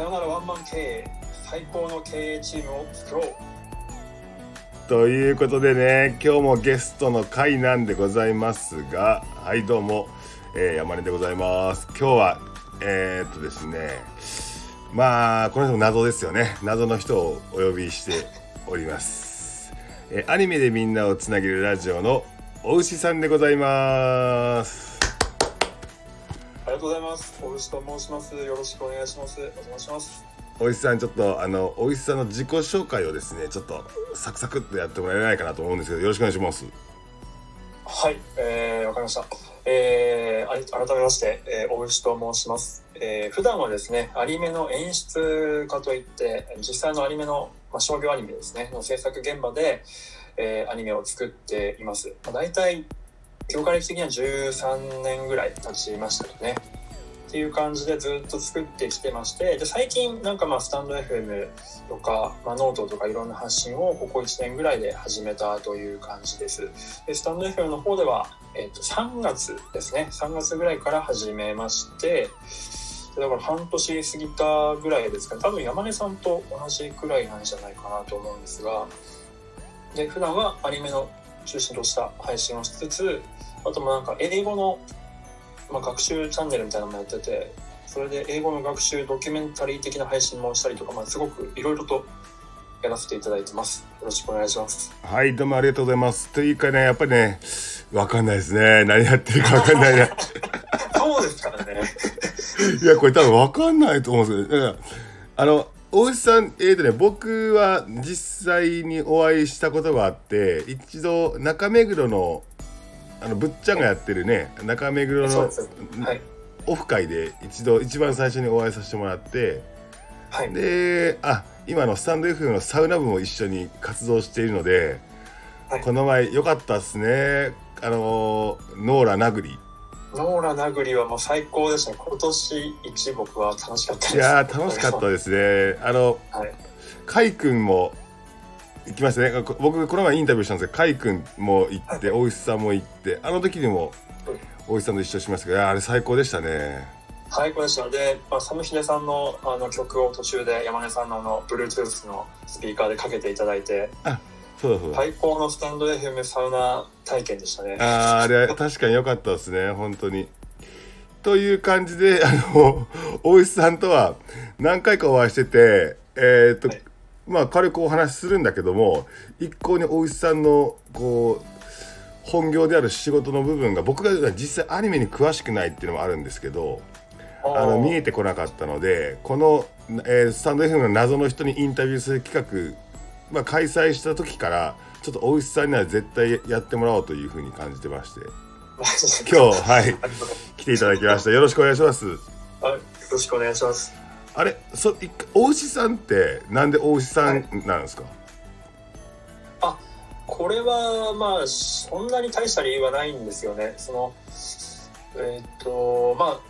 さよならワンマン経営最高の経営チームを作ろう。ということでね今日もゲストの回なんでございますがはいどうも、えー、山根でございます。今日はえー、っとですねまあこの人も謎ですよね。謎の人をお呼びしております、えーアニメでみんなをつなげるラジオのお牛さんでございます。とうございます。大石と申します。よろしくお願いします。お邪魔します。お牛さんちょっとあのお牛さんの自己紹介をですねちょっとサクサクっとやってもらえないかなと思うんですけどよろしくお願いします。はいえー、わかりました。えー、改めまして、えー、大石と申します、えー、普段はですねアニメの演出家といって実際のアニメの、まあ、商業アニメですねの制作現場で、えー、アニメを作っています、まあ、大体業界歴的には13年ぐらい経ちましたよね。っていう感じでずっと作ってきてましてで最近なんかまあスタンド FM とか、まあ、ノートとかいろんな発信をここ1年ぐらいで始めたという感じです。でスタンド FM の方では、えっと3月ですね。3月ぐらいから始めましてだから半年過ぎたぐらいですか。ね多分山根さんと同じくらいなんじゃないかなと思うんですがで普段はアニメの中心とした配信をしつつあともなんか英語の、まあ、学習チャンネルみたいなのもやっててそれで英語の学習ドキュメンタリー的な配信もしたりとか、まあ、すごくいろいろとやらせていただいてます。よろしくお願いします。はいどうもありがとうございます。というかねやっぱりねわかんないですね。何やってるかわかんないな そうですからね。いやこれ多分わかんないと思うんですけどだからあの大石さんえーとね僕は実際にお会いしたことがあって一度中目黒のあのぶっちゃんがやってるね中目黒のはい。オフ会で一度一番最初にお会いさせてもらってはい。であ今のスタンド F のサウナ部も一緒に活動しているので、はい。この前良かったですね。あのノーラ殴り。ノーラ殴りはもう最高でしたね。今年一僕は楽しかったです。いやー楽しかったですね。あのはい。カイ君も行きましたね。こ僕この前インタビューしたんですけどカイ君も行って大石さんも行ってあの時にも大石さんと一緒しましたけどあれ最高でしたね。最高でしたで、まあ、サムヒデさんのあの曲を途中で山根さんのあの Bluetooth のスピーカーでかけていただいてそうだそうだ、最高のスタンド FM サウナ体験でしたね。あーあれ確かに良かったですね。本当に。という感じであの大石さんとは何回かお会いしててえーっと、はいまあ軽くお話しするんだけども一向に大石さんのこう本業である仕事の部分が僕が実際アニメに詳しくないっていうのもあるんですけどあの見えてこなかったのでこの、えースタンド FM の謎の人にインタビューする企画、まあ、開催した時からちょっと大石さんには絶対やってもらおうというふうに感じてまして。今日はい。来ていただきました。よろしくお願いします。あよろしくお願いしますあれそい大石さんってなんで大石さんなんですか、これはまあそんなに大した理由はないんですよね。そのえーっとまあ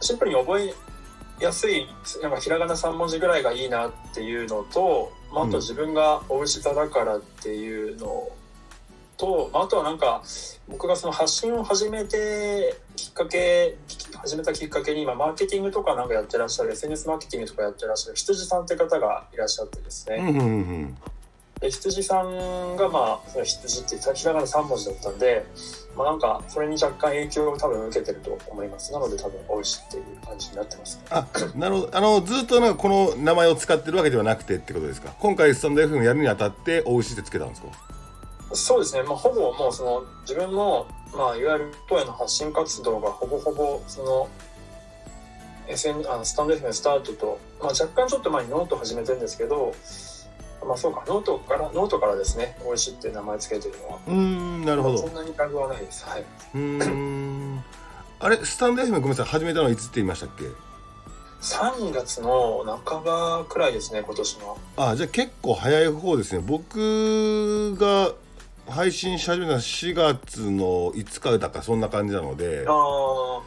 シンプルに覚えやすいなんかひらがな3文字ぐらいがいいなっていうのと、まあ、あと自分がお牛座だからっていうのと、まああとはなんか僕がその発信を始めてきっかけ始めたきっかけに今マーケティングとかなんかやってらっしゃる SNS マーケティングとかやってらっしゃる羊さんって方がいらっしゃってですね、うんうんうんで羊さんがまあその羊ってひらがな3文字だったんで、まあ、なんかそれに若干影響を多分受けてると思います。なので多分美味しいっていう感じになってますね。あなるほど。あのずっとなんかこの名前を使ってるわけではなくてってことですか？今回スタンド FM やるにあたって大石ってつけたんですか？そうですね、まあ、ほぼもうその自分の、まあ、いわゆる声の発信活動がほぼほぼその SN あのスタンド FM スタートと、まあ、若干ちょっと前にノート始めてるんですけどまあそうかノートからノートからですねおうしって名前つけてるのは。うーんなるほど。そんなにタグはないです。はい。うーん。あれスタンド FM ごめんなさい始めたのはいつって言いましたっけ？3月の半ばくらいですね今年の。あじゃあ結構早い方ですね。僕が配信し始めたのは4月の5日だかそんな感じなので。ああ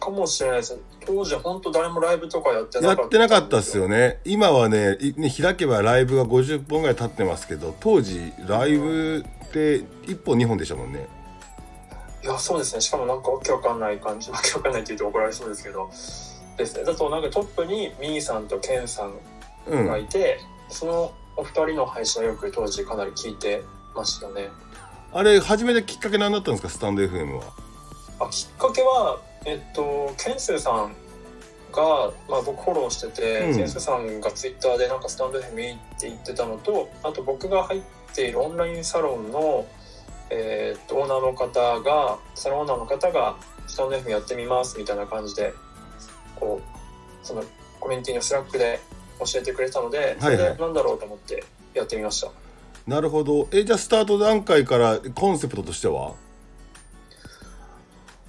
かもしれないです。当時は本当誰もライブとかやってなかった。やってなかったっすよね。今はね開けばライブが50本ぐらい経ってますけど当時ライブって1本2本でしたもんね。いやそうですね。しかもなんかわけわかんない感じ。わけわかんないって言うと怒られそうですけど。ですね。だとなんかトップにミーさんとケンさんうんがいて、そのお二人の配信はよく当時かなり聞いてましたね。あれ始めたきっかけ何だったんですか？スタンド FM は。あきっかけはえっとケンスーさんが、まあ、僕フォローしてて、うん。ケンスーさんがツイッターでなんかスタンド FM いいって言ってたのとあと僕が入っているオンラインサロンの、えっとオーナーの方がサロンオーナーの方がスタンド FM やってみますみたいな感じでこうそのコミュニティの Slack で教えてくれたのでそれでなんだろうと思ってやってみました、なるほど。えじゃあスタート段階からコンセプトとしては？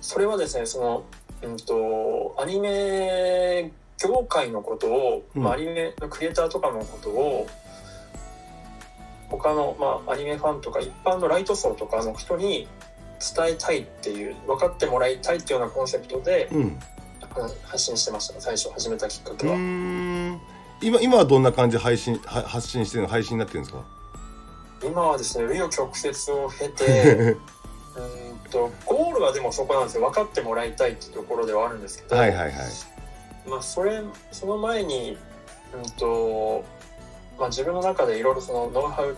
それはですねその、うん、とアニメ業界のことを、うん。まあ、アニメのクリエイターとかのことを他の、まあ、アニメファンとか一般のライト層とかの人に伝えたいっていう分かってもらいたいっていうようなコンセプトでうん。あ発信してました。最初始めたきっかけは。今今はどんな感じで配信は発信してるの？配信になってるんですか？今はですね紆余曲折を経て うんとゴールはでもそこなんですよ。分かってもらいたいっていうところではあるんですけど、はいはいはい。まあ、それその前に、うんとまあ、自分の中でいろいろそのノウハウ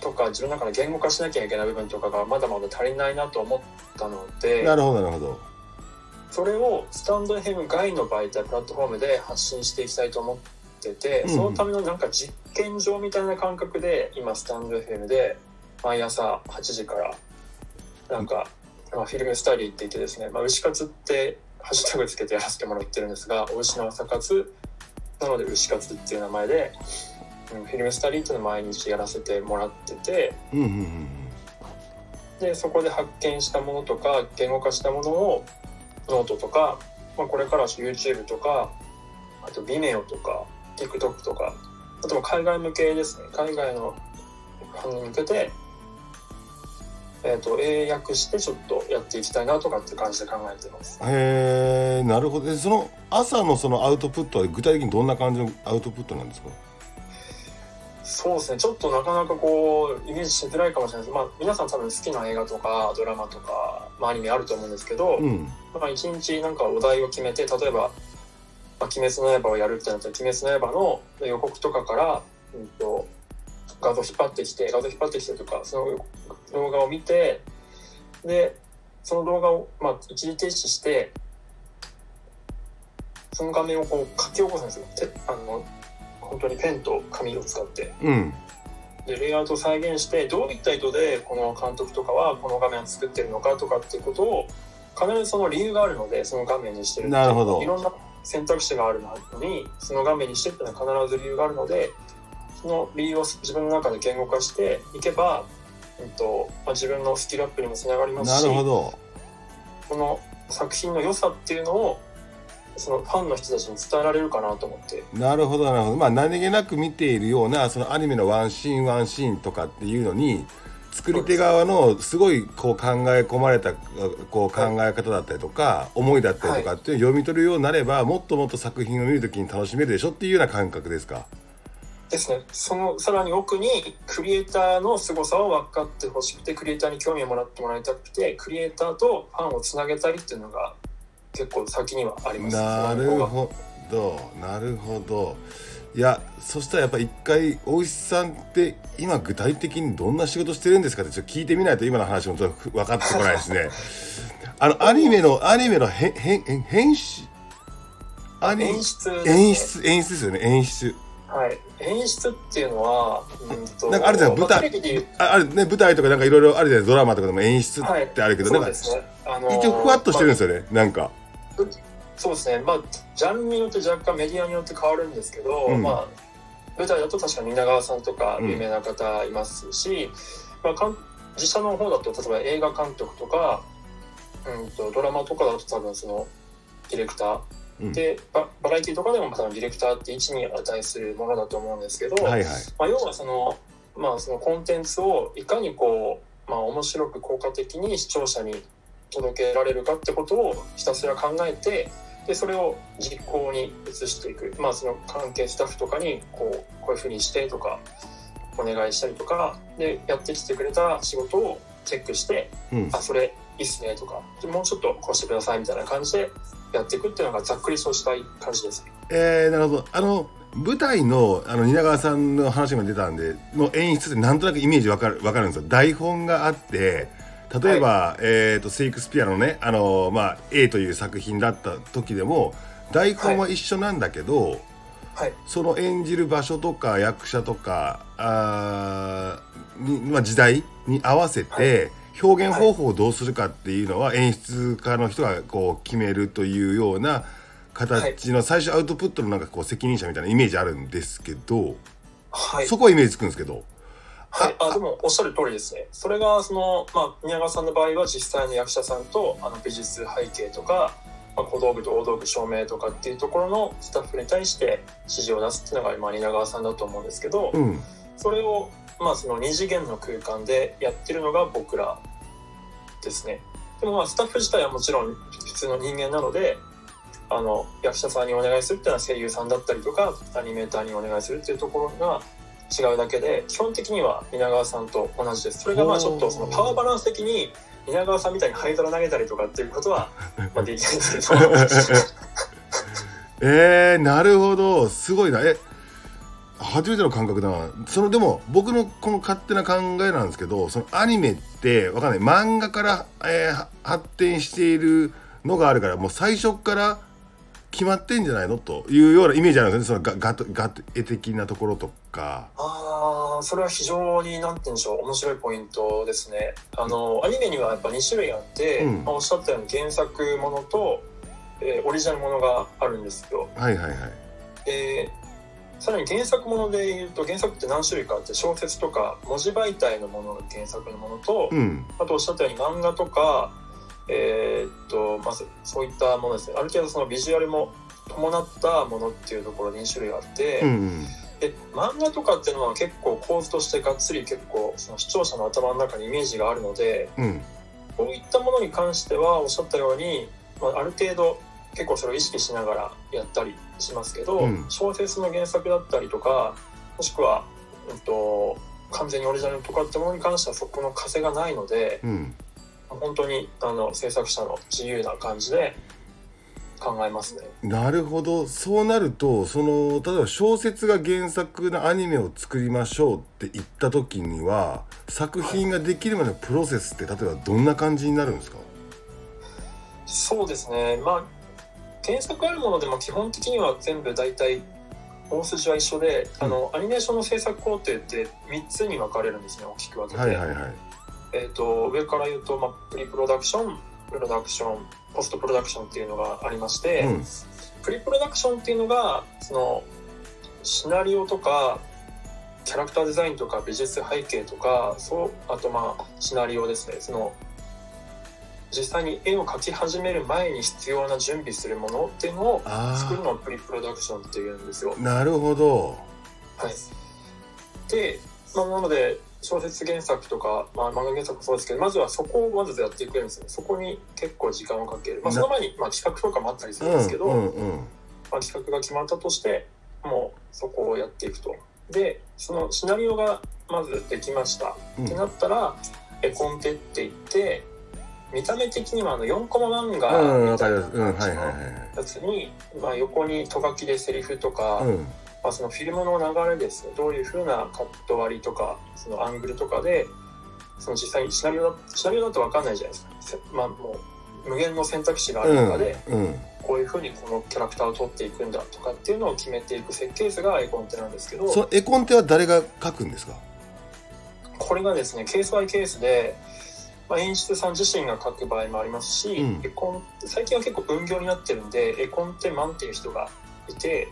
とか自分の中で言語化しなきゃいけない部分とかがまだまだ足りないなと思ったのでなるほどなるほど。それをスタンド FM 外の媒体プラットフォームで発信していきたいと思ってて、うん。そのためのなんか実験場みたいな感覚で今スタンド FM で毎朝8時からなんか、まあ、フィルムスタディって言ってですね、まあ、牛活ってハッシュタグつけてやらせてもらってるんですがお牛の朝活なので牛活っていう名前で、うん、 film study っていうのを毎日やらせてもらっててでそこで発見したものとか言語化したものをノートとか、まあ、これからは YouTube とかあと Vimeo とか TikTok とかあとは海外向けですね。海外のファンに向けて、えー、と英訳してちょっとやっていきたいなとかって感じで考えてます。うんへえなるほど。でその朝のそのアウトプットは具体的にどんな感じのアウトプットなんですか？そうですね。ちょっとなかなかこうイメージしづらいかもしれないです。まあ皆さん多分好きな映画とかドラマとか、まあ、アニメあると思うんですけど、うん。まあ、一日なんかお題を決めて例えば「まあ、鬼滅の刃」をやるってなったら「鬼滅の刃」の予告とかから、うん、と画像引っ張ってきて画像引っ張ってきてとかその動画を見てでその動画を、まあ、一時停止してその画面をこう書き起こすんですよ。てあの本当にペンと紙を使って。うん。でレイアウトを再現してどういった意図でこの監督とかはこの画面を作ってるのかとかっていうことを必ずその理由があるのでその画面にしてるなるほど。いろんな選択肢があるのにその画面にしてっていうのは必ず理由があるのでその理由を自分の中で言語化していけば、うんとまあ、自分のスキルアップにもつながりますなしるほど。この作品の良さっていうのをそのファンの人たちに伝えられるかなと思って。なるほどなるほど。まあ何気なく見ているようなそのアニメのワンシーンワンシーンとかっていうのに作り手側のすごいこう考え込まれたこう考え方だったりとか思いだったりとかっていうのを読み取るようになればもっともっと作品を見るときに楽しめるでしょっていうような感覚ですか？ですね。そのさらに奥にクリエイターの凄さを分かってほしくてクリエイターに興味をもらってもらいたくてクリエイターとファンをつなげたりっていうのが結構先にはあります。なるほど。なるほどいやそしたらやっぱ一回大石さんって今具体的にどんな仕事してるんですかってちょっと聞いてみないと今の話もちょっと分かってこないですね。あのアニメのアニメの編編編編集アニ演出ね。演出演出ですよね。演出。はい。演出っていうのはうんとなんかあるじゃん舞台まあああるね舞台とかなんかいろいろあるじゃない？ドラマとかでも演出ってあるけど、なんかねあのー一応ふわっとしてるんですよね、なんか。まあそうですね。まあジャンルによって若干メディアによって変わるんですけど、うん。まあ舞台だと確か蜷川さんとかうん。有名な方いますし、まあかん実写の方だと例えば映画監督とか、うん、とドラマとかだと多分そのディレクター、うん。でババラエティとかでも多分ディレクターって位置に値するものだと思うんですけど、はいはい。まあ、要はその,、まあそのコンテンツをいかにこう、まあ、面白く効果的に視聴者に届けられるかってことをひたすら考えてでそれを実行に移していく、まあ、その関係スタッフとかにこうこういうふうにしてとかお願いしたりとかでやってきてくれた仕事をチェックしてうん。あそれいいっすねとかでもうちょっとこうしてくださいみたいな感じでやっていくっていうのがざっくりそうしたい感じです。えー、なるほど。あの舞台のあの蜷川さんの話が出たんでの演出ってなんとなくイメージわかるわかるんですよ。台本があって例えば、えーと、セイクスピアのねあの、まあ、A という作品だった時でも台本は一緒なんだけど、はい、その演じる場所とか役者とかあに、まあ、時代に合わせて、表現方法をどうするかっていうのは演出家の人がこう決めるというような形の最初アウトプットのなんかこう責任者みたいなイメージあるんですけど、はい、そこはイメージつくんですけど。はい、あでもおっしゃる通りですね。それがその、まあ、宮川さんの場合は実際の役者さんとあの美術背景とか、まあ、小道具と大道具照明とかっていうところのスタッフに対して指示を出すっていうのが今蜷川さんだと思うんですけど、うん、それを、まあ、その2次元の空間でやってるのが僕らですね。でもまあスタッフ自体はもちろん普通の人間なのであの役者さんにお願いするっていうのは声優さんだったりとかアニメーターにお願いするっていうところが違うだけで基本的には蜷川さんと同じです。それがまあちょっとそのパワーバランス的に蜷川さんみたいに灰皿投げたりとかっていうことは まあできないんですけど。えー、なるほど。すごいな。え初めての感覚だな。そのでも僕のこの勝手な考えなんですけどそのアニメってわかんない。漫画から、えー、発展しているのがあるからもう最初から決まってんじゃないの？というようなイメージあるんですね。そのガガガ絵的なところとか。ああそれは非常になんて言うんでしょう面白いポイントですね。あのアニメにはやっぱ2種類あって、うん、まあ、おっしゃったように原作ものと、えー、オリジナルものがあるんですよはいはいはい。でさらに原作もので言うと原作って何種類かあって小説とか文字媒体のものが原作のものと、うん、あとおっしゃったように漫画とかえー、っとまずそういったものですね。ある程度そのビジュアルも伴ったものっていうところに2種類あって、うん、で漫画とかっていうのは結構構図としてがっつり結構その視聴者の頭の中にイメージがあるので、うん、こういったものに関してはおっしゃったように、まあ、ある程度結構それを意識しながらやったりしますけど、うん、小説の原作だったりとかもしくは、うんと、完全にオリジナルとかってものに関してはそこの風がないので、うん、本当にあの制作者の自由な感じで考えますね。なるほど。そうなるとその例えば小説が原作のアニメを作りましょうって言った時には作品ができるまでのプロセスって例えばどんな感じになるんですか？そうですね。まあ原作あるものでも基本的には全部大体大筋は一緒で、うん、あのアニメーションの制作工程って3つに分かれるんですね大きく分けて。はいはいはい。えーと、上から言うと、まあ、プリプロダクションプロダクションポストプロダクションっていうのがありまして、うん、プリプロダクションっていうのがそのシナリオとかキャラクターデザインとか美術背景とかそうあとまあシナリオですねその実際に絵を描き始める前に必要な準備するものっていうのを作るのをプリプロダクションっていうんですよ。なるほど。はい、で、まあ、なので小説原作とか、まあ、漫画原作もそうですけどまずはそこをまずやっていくんですね。そこに結構時間をかける、まあ、その前に、まあ、企画とかもあったりするんですけど、うんうんうん、まあ、企画が決まったとしてもうそこをやっていくと。でそのシナリオがまずできました、うん、ってなったら絵コンテって言って見た目的にはあの4コマ漫画みたいなやつに、まあ、横にとがきでセリフとか、うんまあ、そのフィルムの流れですねどういうふうなカット割りとかそのアングルとかでその実際にシナリオだシナリオだと分かんないじゃないですか、まあ、もう無限の選択肢がある中で、うんうん、こういうふうにこのキャラクターを取っていくんだとかっていうのを決めていく設計図が絵コンテなんですけどその絵コンテは誰が書くんですか？これがですねケースバイケースで、まあ、演出さん自身が書く場合もありますし、うん、絵コン最近は結構分業になってるんで絵コンテマンっていう人がいて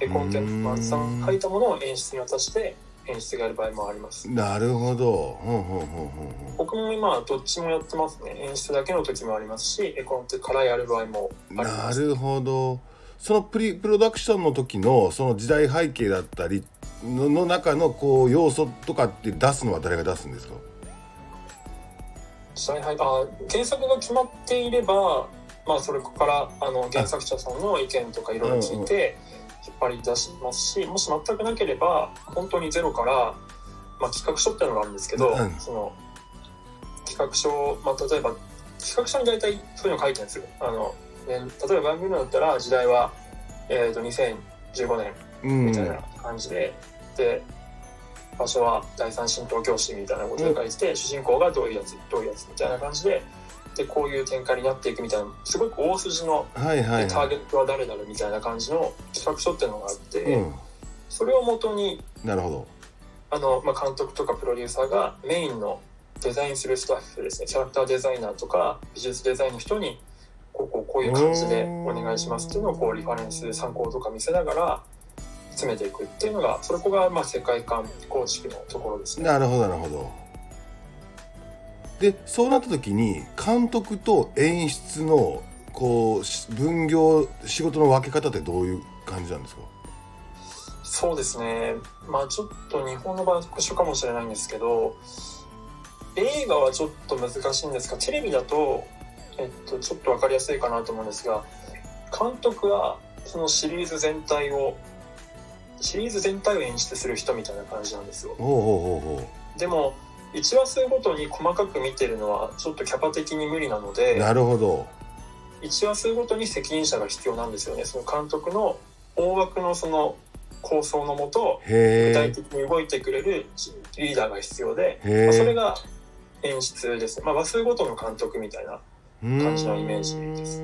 絵コンテンツさん書いたものを演出に渡して演出がやる場合もあります。なるほど、うんうんうんうん、僕も今どっちもやってますね。演出だけの時もありますし絵コンテからやる場合もあります。なるほど。そのプリプロダクションの時のその時代背景だったりのの中のこう要素とかって出すのは誰が出すんですか？時代背景あ原作が決まっていればまあそれからあの原作者さんの意見とかいろいろ聞いて、うんうん引っ張り出しますしもし全くなければ本当にゼロから、まあ、企画書っていうのがあるんですけど、うん、その企画書、まあ、例えば企画書に大体そういうの書いてるんですよ。あの例えばバングルだったら時代は、えー、と2015年うん。みたいな感じで、で場所は第三神道教師みたいなことが書いてて、主人公がどういうやつどういうやつみたいな感じででこういう展開になっていくみたいなすごく大筋の、はいはいでターはゲットは誰々みたいな感じの企画書っていうのがあって、いうん。それをもとになるほど。あの、まあ、監督とかプロデューサーがメインのデザインするスタッフですね。キャラクターデザイナーとか美術デザインの人にこうこうこういう感じでお願いしますっていうのをこうリファレンス参考とか見せながら詰めていくっていうのがそれこがまあ世界観構築のところですね。なるほどなるほどでそうなった時に監督と演出のこうし分業仕事の分け方ってどういう感じなんですか？そうですね。まあちょっと日本の場合は特殊かもしれないんですけど映画はちょっと難しいんですがテレビだと、えっと、ちょっと分かりやすいかなと思うんですが監督はそのシリーズ全体をシリーズ全体を演出する人みたいな感じなんですよ。ほうほうほうほでも1話数ごとに細かく見てるのはちょっとキャパ的に無理なのうでなるほど。1話数ごとに責任者が必要なんですよね。その監督の大枠のその構想のもと具へ体的に動いてくれるリーダーが必要で、まあ、それえが演出です。ね、まあ、話数ごとの監督みたいな感じのイメージです。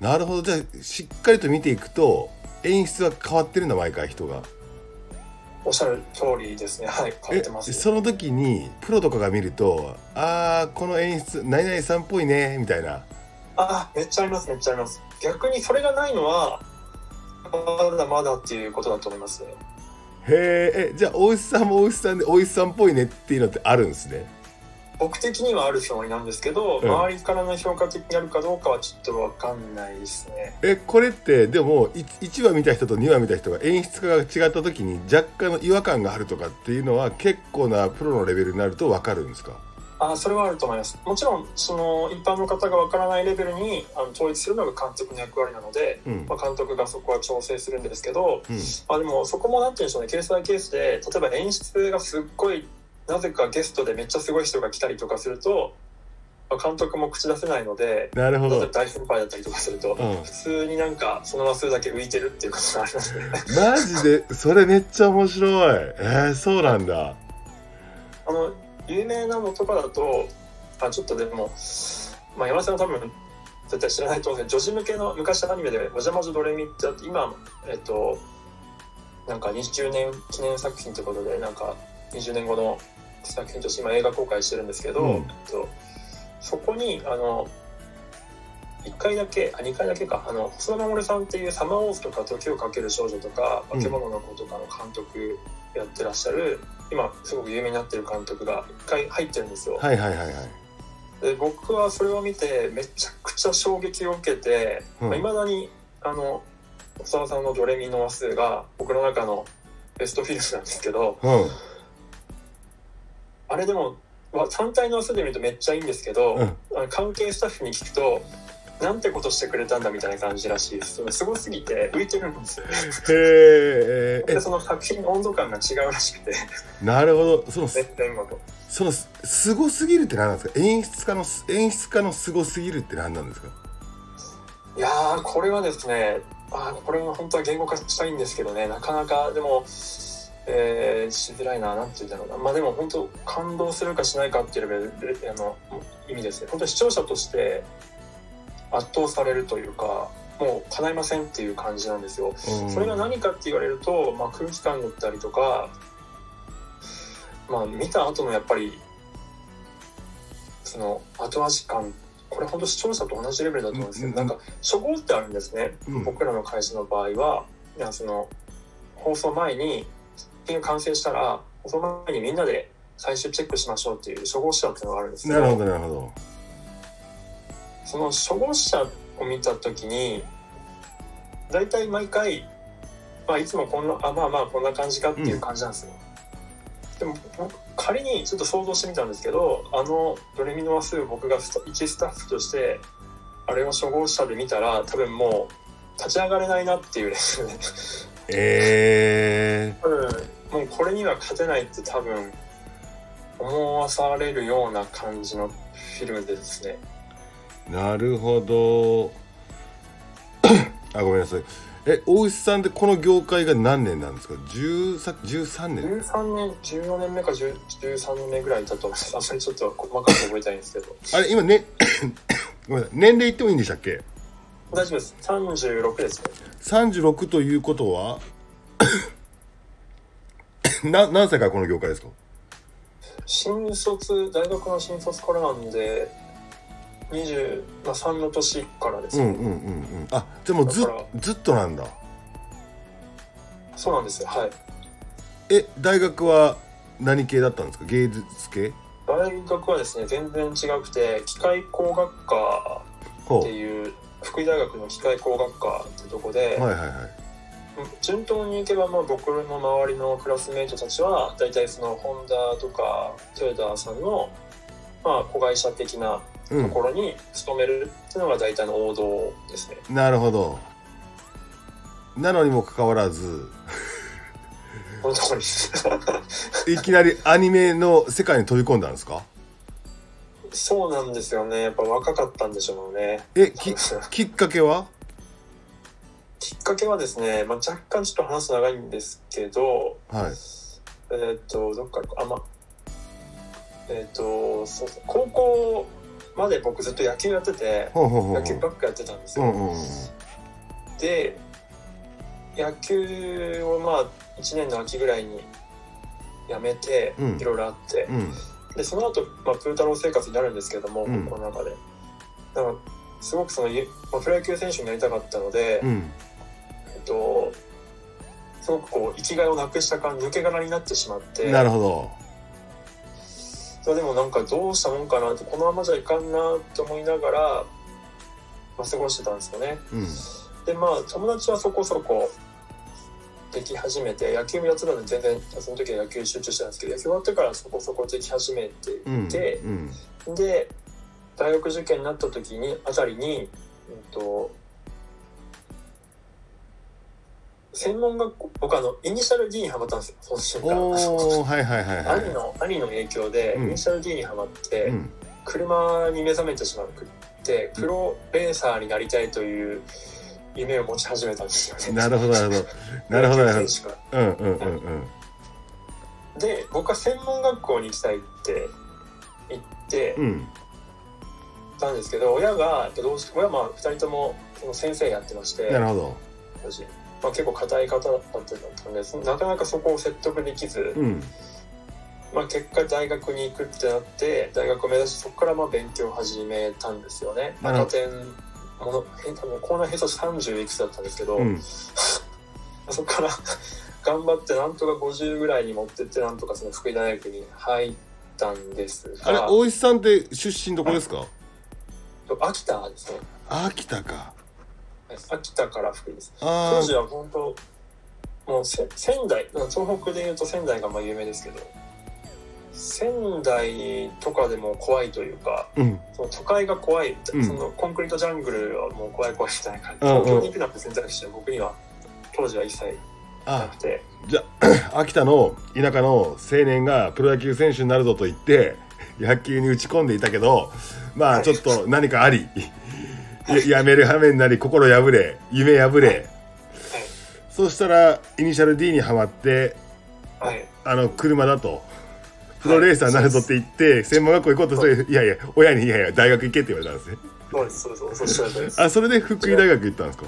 なるほど。じゃあしっかりと見ていくと演出は変わってるんだ毎回人がおっしゃる通りですね。はい変わえってます。その時にプロとかが見るとああこの演出何々さんっぽいねみたいな。あめっちゃありますめっちゃあります。逆にそれがないのはまだまだっていうことだと思いますね。へええじゃあ大石さんも大石さんで大石さんっぽいねっていうのってあるんですね僕的にはあるつもりなんですけど、うん周りからの評価的にあるかどうかはちょっと分かんないですね。えこれってでも1話見た人と2話見た人が演出家が違った時に若干の違和感があるとかっていうのは結構なプロのレベルになると分かるんですか？あそれはあると思います。もちろんその一般の方が分からないレベルにあの統一するのが監督の役割なので、うん。まあ、監督がそこは調整するんですけど、うん。あでもそこもなんて言うんでしょうね。ケースバイケースで例えば演出がすっごいなぜかゲストでめっちゃすごい人が来たりとかすると、まあ監督も口出せないのでなるほど。大先輩だったりとかすると、うん。普通になんかその話数だけ浮いてるっていうことがありますね。マジで？それめっちゃ面白い。えー、そうなんだ。あの有名なのとかだとあちょっとでも、まあ、山田さんは多分絶対知らないと思うんですけど女児向けの昔アニメで「おじゃまじょドレミ」ってあって今えっとなんか20年記念作品ということでなんか20年後の作品として今映画公開してるんですけど、うん。えっと、そこにあの1回だけあ2回だけかあの細田守さんっていう「サマーウォーズ」とか「時をかける少女」とか「化け物の子」とかの監督やってらっしゃる、今すごく有名になってる監督が1回入ってるんですよ。はいはいはいはい。で僕はそれを見てめちゃくちゃ衝撃を受けていうん。まあ、未だにあの細田さんの「ドレミの話数」が僕の中のベストフィルムなんですけどうんあれでもわ単体の話数で見るとめっちゃいいんですけど、うん。関係スタッフに聞くとなんてことしてくれたんだみたいな感じらしいです。すごすぎて浮いてるんですよ。ねへえでその作品の温度感が違うらしくて。なるほど。そのそのすすごすぎるって何なんですか？演出家の演出家のすごすぎるって何なんですか？いやーこれはですねあーこれは本当は言語化したいんですけどねなかなか。でも、えーしづらいななんて言うんだろうな。まあでも本当感動するかしないかっていうレベルであの意味ですね。本当視聴者として圧倒されるというかもう叶いませんっていう感じなんですよ。うん。それが何かって言われると、まあ、空気感だったりとかまあ見た後のやっぱりその後味感これ本当視聴者と同じレベルだと思うんですよ、うん。なんか初号ってあるんですね、うん。僕らの会社の場合はいやその放送前に作品が完成したら放送前にみんなで最終チェックしましょうっていう初号試写っていうのがあるんですけなるほどなるほど。その初号試写を見た時に大体毎回、まあ、いつもこんなあまあまあこんな感じかっていう感じなんですよ、でも僕仮にちょっと想像してみたんですけどあのドレミの話数僕が一スタッフとしてあれを初号試写で見たら多分もう立ち上がれないなっていうレベルでえ多分もうこれには勝てないって多分思わされるような感じのフィルムでですね。なるほど。あごめんなさい。え大石さんってこの業界が何年なんですか？10さ13年？13年14年目か10 13年目ぐらいだとあんまりちょっと細かく覚えたいんですけど。あれ今ね ごめんなさい。年齢言ってもいいんでしたっけ？大丈夫です。36ですね。36ということは な何歳からこの業界ですか？新卒大学の新卒からなんで23の年からですね、うんうんうんうん。あじゃあもうずずっとなんだ。そうなんですよ。はい。え大学は何系だったんですか？芸術系？大学はですね全然違くて機械工学科ほっていう福井大学の機械工学科ってとこで、うはいはいはい順当にいけばまあ僕の周りのクラスメイトたちは大体そのホンダとかトヨタさんのまあ子会社的なうところに勤めるっていうのが大体の王道ですね。んなるほどなのにもかかわらず。いきなりアニメの世界に飛び込んだんですか？そうなんですよね。やっぱ若かったんでしょうね。えき きっかけは？きっかけはですね、まあ、若干ちょっと話す長いんですけど、はい。えーっと、どっかあ、ま、えーっと、そう高校まで僕ずっと野球やってて、ほうほうほう野球ばっかやってたんですよ。うんうんうん。で、野球をまあ、1年の秋ぐらいに辞めて、うん。いろいろあって、うんで、その後、まあ、プー太郎生活になるんですけども、うん。この中で。だから、すごくその、ゆまあ、プロ野球選手になりたかったので、うん。えっと、すごくこう生きがいをなくした感抜け殻になってしまって。なるほど。それでもなんかどうしたもんかなってこのままじゃいかんなと思いながら、まあ、過ごしてたんですよね。うん。でまあ友達はそこそこでき始めて野球もやってたので全然その時は野球集中してたんですけど野球終わってからそこそこでき始めてうんいて、うん。で大学受験になった時にあたりに、うんと専門学校僕あのイニシャル D にハマったんですよその瞬間。はいはいはいはい。兄の兄の影響でイうん。ニシャル D にハマって、うん。車に目覚めてしまってプロレーサーになりたいという夢を持ち始めたんですよね。なるほどなるほど。なるほどなるほど。うんうんうんうん。で僕は専門学校に行きたいって言ってうん。たんですけど、親がどうし親はまあ2人ともその先生やってましてなるほど。当時まあ、結構硬い方だったんでそなかなかそこを説得できず、うん。まあ、結果大学に行くってなって大学を目指してそこからまあ勉強を始めたんですよね。赤点ものへ多分コーナー偏差値30いくつだったんですけど、うん。そこから頑張ってなんとか50ぐらいに持ってってなんとかその福井大学に入ったんですあれが大石さんって出身どこですか？秋田ですね。秋田か。はい秋田から福井です。あ当時は本当もうせ仙台東北でいうと仙台がまあ有名ですけど仙台とかでも怖いというかあうん。その都会が怖い、うん。そのコンクリートジャングルはもう怖い怖いみたいな感じ、うんうん。東京に行くなんて選択肢は僕には当時は一切なあ。くて。じゃあ 秋田の田舎の青年がプロ野球選手になるぞと言って野球に打ち込んでいたけどまあちょっと何かありややめる羽目になり心破れ夢破れ。そうしたらイニシャル D にはまってはい。あの車だとプロレーサーになるぞって言って専門学校行こうとしていやいや親にいやいや大学行けって言われたんですね。そうですそうですそうです。おっしゃる通りです。あそれで福井大学行ったんですか？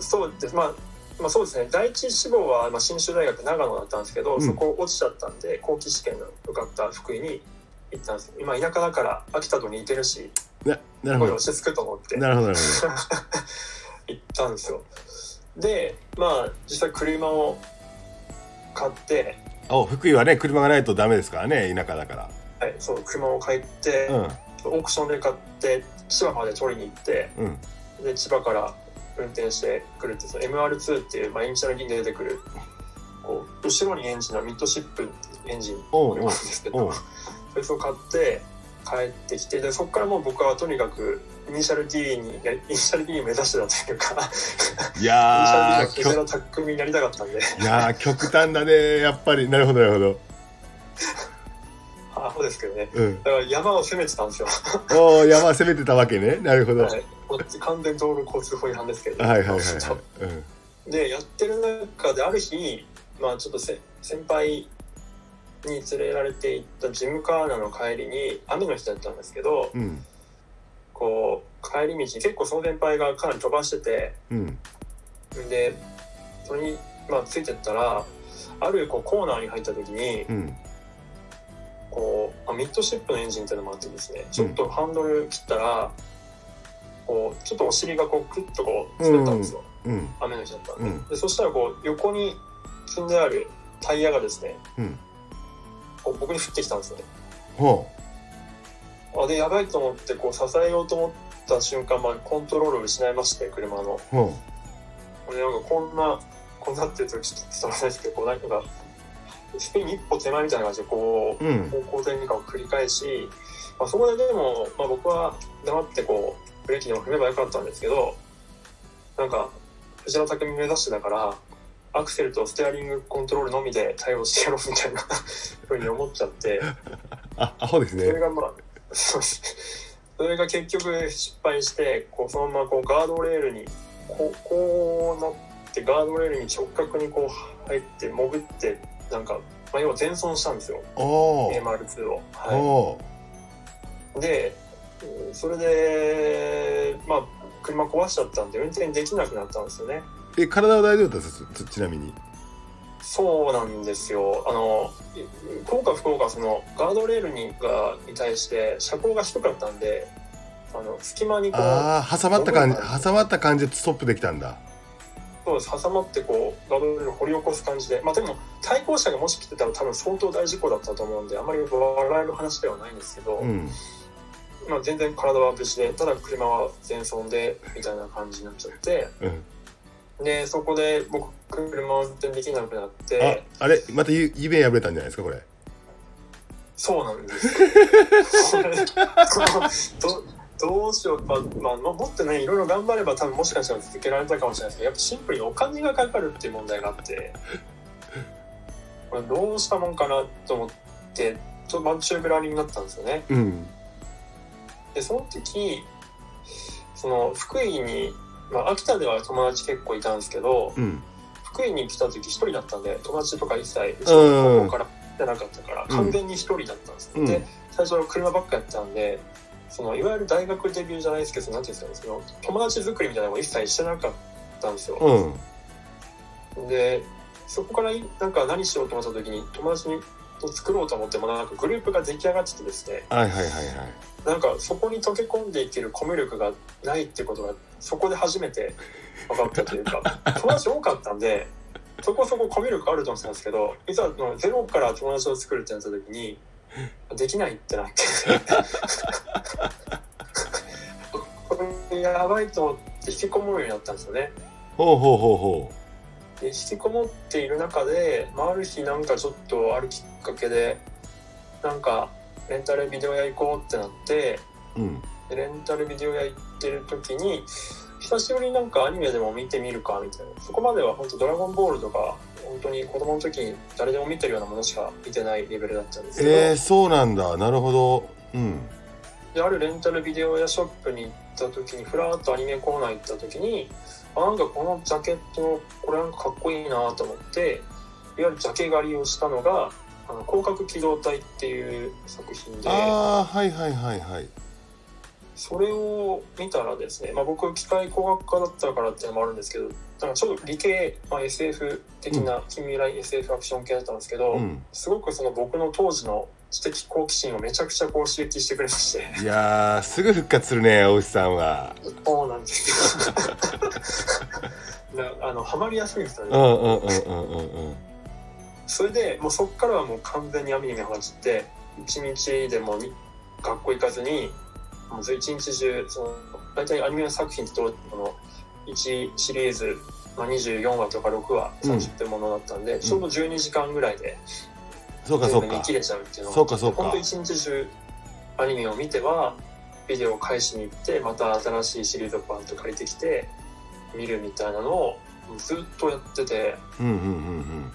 そうです。まあまあそうですね。第一志望はまあ信州大学長野だったんですけど、うん。そこ落ちちゃったんで後期試験の受かった福井に行ったんです。今田舎だから秋田と似てるしななるほど。落ち着くと思って。なるほどなる 行ったんですよ。でまあ実際車を買って、お福井はね車がないとダメですからね田舎だかはい、そう車を買って、らオークションで買って千葉まで取りに行ってうん。うんで千葉から運転してくるってその MR2 っていう、まあ、イニシャル D で出てくるこう後ろにエンジンのミッドシップエンジンなんですけどそれを買って帰ってきてでそこからもう僕はとにかくイニシャル D にイニシャル D に目指してたというか。いイニシやーャル D の夢の匠になりたかったんで。いやー極端だね。やっぱり。なるほどなるほど。あ方ですけどね。うん。だから山を攻めてたんですよ、おお山攻めてたわけね。なるほど、は、はい。い、こっち完全道路交通法違反ですけど、はいはいはいうん。でやってる中である日まあちょっとせ先輩に連れられて行ったジムカーナの帰りに雨の日だったんですけどうんこう帰り道に結構その先輩がかなり飛ばしててうん。でそれに、まあ、ついてったらあるこうコーナーに入った時にうん。こう、まあ、ミッドシップのエンジンっていうのもあってですねちょっとハンドル切ったら、こうちょっとお尻がこうクッとこう滑ったんですよ、うん。雨の日だったんで,、うん。でそしたらこう横に積んであるタイヤがですね、うん。こう僕に降ってきたんですよね。ほあでやばいと思ってこう支えようと思った瞬間、まあ、コントロールを失いまして車の。う。ほでなんかこんなこんなって言うとちょっと伝わらないですけどこうなんかスピン一歩手前みたいな感じでこうううん。方向転換を繰り返し、まあ、そこででも、まあ、僕は黙ってこうブレーキでも踏めばよかったんですけどなんか藤原匠目指してだからアクセルとステアリングコントロールのみで対応してやろうみたいなふうに思っちゃって。あアホですね。それがまあそうですそれが結局失敗してこうそのままこうガードレールにこうこうなってガードレールに直角にこう入って潜ってなんか、まあ、要は全損したんですよ。おお AMR2 を。おはおい、でうんそれでまあ車壊しちゃったんで運転できなくなったんですよね。え体は大丈夫だったんですちちなみにそうなんですよ。あの幸か不幸かそのガードレールにがに対して車高が低かったんであの隙間にこうああ挟まった感じ挟まった感じでストップできたんだ。そうです挟まってこうガードレールを掘り起こす感じで。まあでも対向車がもし来てたら多分相当大事故だったと思うんであまり笑える話ではないんですけど、うん。まあ、全然体は無事でただ車は全損でみたいな感じになっちゃってうんでそこで僕車を運転できなくなっあて。あれまたゆ夢破れたんじゃないですかこれ。そうなんです ど どうしよう、まあまあ、もっとねいろいろ頑張れば多分もしかしたら続けられたかもしれないですけどやっぱシンプルにお金がかかるっていう問題があって。これどうしたもんかなと思ってちょっとチューブラーになったんですよね。うん。でその時その福井に、まあ、秋田では友達結構いたんですけどうん。福井に来た時一人だったんで友達とか一切うちの高校からじゃなかったからん。完全に一人だったんです、うん。で最初は車ばっかやってたんでそのいわゆる大学デビューじゃないですけどなんていうんですかねその友達作りみたいなのも一切してなかったんですよ、うん。でそこからなんか何しようと思った時に友達にと作ろうと思ってもなんかグループが出来上がっててですね。はいはいはいはい。なんかそこに溶け込んでいけるコミュ力がないってことがそこで初めて分かったというか友達多かったんでそこそこコミュ力あると思ってたんですけどいざのゼロから友達を作るってなった時にできないってなって。これやばいと思って引きこもるようになったんですよね。ほうほうほうほで引きこもっている中で、まあ、ある日なんかちょっとあるきっかけでなんかレンタルビデオ屋行こうってなってううん。でレンタルビデオ屋行ってる時に久しぶりになんかアニメでも見てみるかみたいな。そこまでは本当ドラゴンボール」とか本当に子供の時に誰でも見てるようなものしか見てないレベルだったんですけど、えー、そうなんだ。なるほど。うん。であるレンタルビデオ屋ショップに行った時にふらっとアニメコーナー行った時にあなんかこのジャケットのこれなんかかっこいいなと思っていわゆるジャケ狩りをしたのが「あの広角機動隊」っていう作品で。ああはいはいはいはいそれを見たらですね、まあ、僕機械工学科だったからっていうのもあるんですけどなんかちょっと理系、まあ、SF 的な近未来 SF アクション系だったんですけど、うんすごくその僕の当時の知的好奇心をめちゃくちゃこう刺激してくれまして。いやーすぐ復活するね大石さんはそうなんですよ。なあのハマりやすいんですよね。うんうんうんうんうんうんそれでもうそこからはもう完全に網に目がちって一日でもに学校行かずにもう一日中その大体アニメの作品ってこの1シリーズ、まあ、24話とか6話うん。30分ものだったんで、ちょうど12時間ぐらいでそうかそうか。見切れちゃうっていうのがそうかそうか。本当一日中アニメを見てはビデオを返しに行ってまた新しいシリーズをバンと借りてきて見るみたいなのをずっとやっててうんうんうん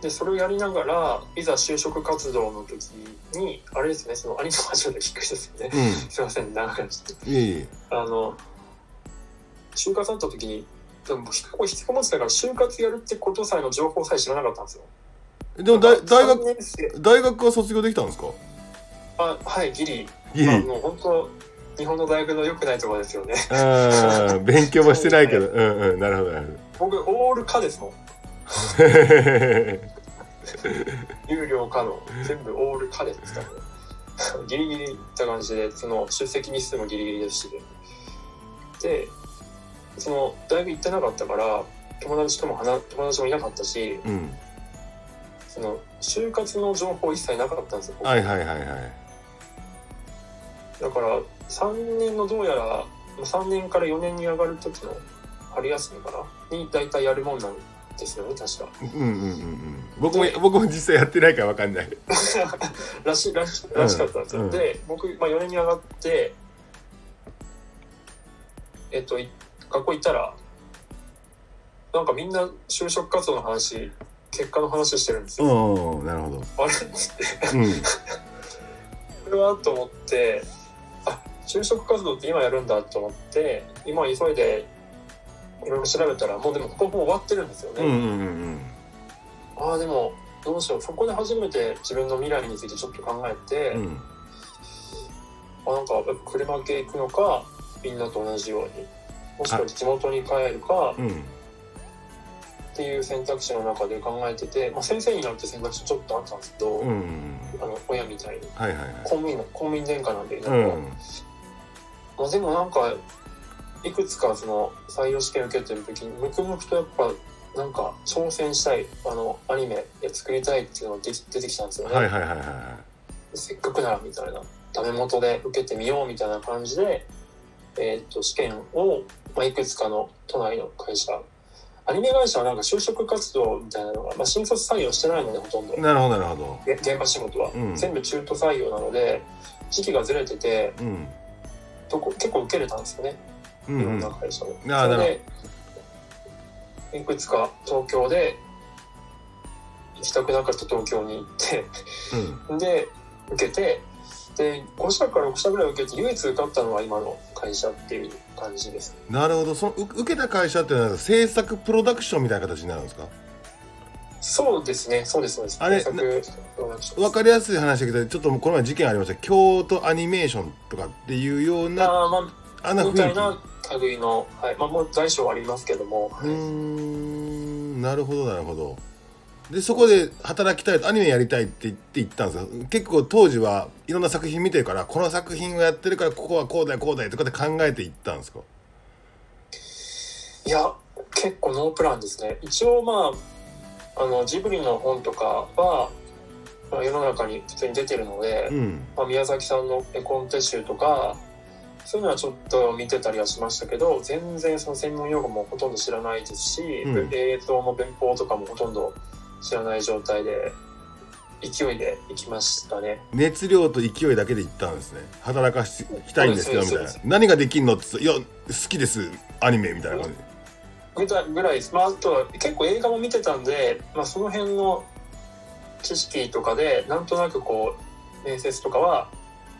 でそれをやりながらいざ就職活動の時にあれですねそのアニメ始めたきっかけですよね、うん。すいません長くなっちゃっていえいえ。あの就活あった時にでも引きこ引きこもってたから就活やるってことさえの情報さえ知らなかったんですよ。でも大大3学大学は卒業できたんですか？あはいギリ。いえまあ、もう本当日本の大学の良くないところですよね。ああ勉強もしてないけど。うんうん。なるほどなる僕オール科ですもん。ほ 有料科の全部オール科ですからねギリギリ。いった感じでその出席日数もギリギリですし。でその大学行ってなかったから友達とも話友達もいなかったしどうん。その就活の情報一切なかったんですよ、僕。はいはいはいはい。だから3年のどうやら3年から4年に上がる時の春休みかな？に大体やるもんなんですよね確か。うんうんうんうん。僕も僕も実際やってないからわかんない。らしらしらしかったんですよ、うんで僕、まあ、4年に上がってえっとい学校行ったらなんかみんな就職活動の話結果の話してるんですよ、うんなるほど。あれって。うん。これはと思ってあ就職活動って今やるんだと思って今急いでいろいろ調べたらもうでもここもう終わってるんですよね、うんうんうんああでもどうしよう。そこで初めて自分の未来についてちょっと考えて、うん。うんあなんか車系行くのかみんなと同じようにもしくは地元に帰るかうんっていう選択肢の中で考えてて、まあ、先生になるって選択肢ちょっとあったんですけど、うんうん。あの親みたいに。はいはいはい。公務員の公務員殿下なんでなんか、うん。まあ、でもなんかいくつかその採用試験受けてる時にムクムクとやっぱなんか挑戦したいあのアニメ作りたいっていうのが出てきたんですよね、はいはいはいはいせっかくならみたいなダメ元で受けてみようみたいな感じで、えー、と試験を、まあ、いくつかの都内の会社。アニメ会社はなんか就職活動みたいなのが、まあ、新卒採用してないのでほとんど。なるほどなるほど。げ現場仕事は、うん。全部中途採用なので時期がずれててうん。どこ結構受けれたんですよねいろうん。うんそれでいくつか東京で行きたくなかった東京に行ってで受けてで5社から6社ぐらい受けて唯一受かったのは今の会社っていう感じです。うんなるほど。そのう受けた会社っていうのは制作プロダクションみたいな形になるんですか？そうですね。そうですそうです。あれ制作プロダクション。わかりやすい話だけどちょっともうこの前事件ありました。京都アニメーションとかっていうようなあーまあんなあみたいな類の、はい。まあ、もう在所はありますけども、うーんなるほどなるほど。でそこで働きたいアニメやりたいって言って行ったんですよ。結構当時はいろんな作品見てるからこの作品をやってるからここはこうだよこうだよとかって考えて行ったんですか？いや結構ノープランですね。一応まああのジブリの本とかは、まあ、世の中に普通に出てるので、うん。まあ、宮崎さんの絵コンテ集とかそういうのはちょっと見てたりはしましたけど全然その専門用語もほとんど知らないですし、うん。映像の文法とかもほとんど知らない状態で勢いで行きましたね。熱量と勢いだけで行ったんですね。働かしたいんですけどみたいな。何ができんのって言っていや好きですアニメみたいな感じ。ぐらいぐらいです、まあ、あとは結構映画も見てたんで、まあ、その辺の知識とかでなんとなくこう面接とかは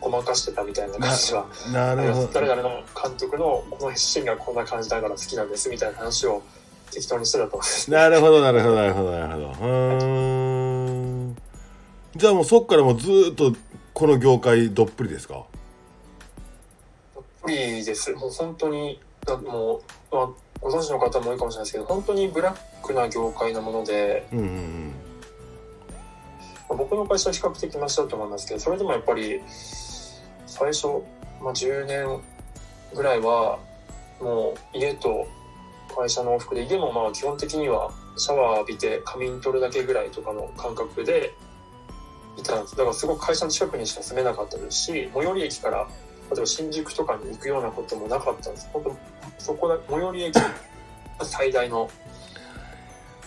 ごまかしてたみたいな感じはなるほど。誰々の監督のこのシーンがこんな感じだから好きなんですみたいな話を適当にしてたと。思いますなるほどなるほどなるほどなるほど。うーん。じゃあもうそっからもうずーっとこの業界どっぷりですか？いいです。もう本当にあもう、まあ、ご存知の方も多いかもしれないですけど本当にブラックな業界なもので、うんうんまあ僕の会社は比較的マシだと思いますけどそれでもやっぱり最初、まあ、10年ぐらいはもう家と会社の往復で家もまあ基本的にはシャワー浴びて仮眠取るだけぐらいとかの感覚でいたんです。だからすごく会社の近くにしか住めなかったですし最寄り駅から例えば新宿とかに行くようなこともなかったんです。本当そこだ最寄り駅最大の。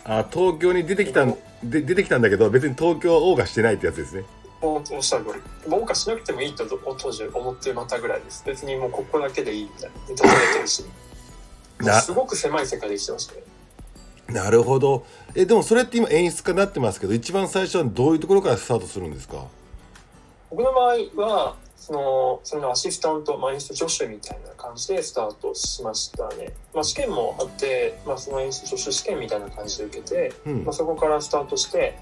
あ東京に出てきたんで出てきたんだけど別に東京は謳歌してないってやつですね。おおっしゃる通り謳歌しなくてもいいと当時思ってまたぐらいです。別にもうここだけでいいみたいな。認めれてるしすごく狭い世界で生きてましたね。なるほど。えでもそれって今演出家になってますけど一番最初はどういうところからスタートするんですか？僕の場合はそのそれのアシスタント、まあ、演出助手みたいな感じでスタートしましたね、まあ、試験もあって、まあ、その演出助手試験みたいな感じで受けて、うん。まあ、そこからスタートして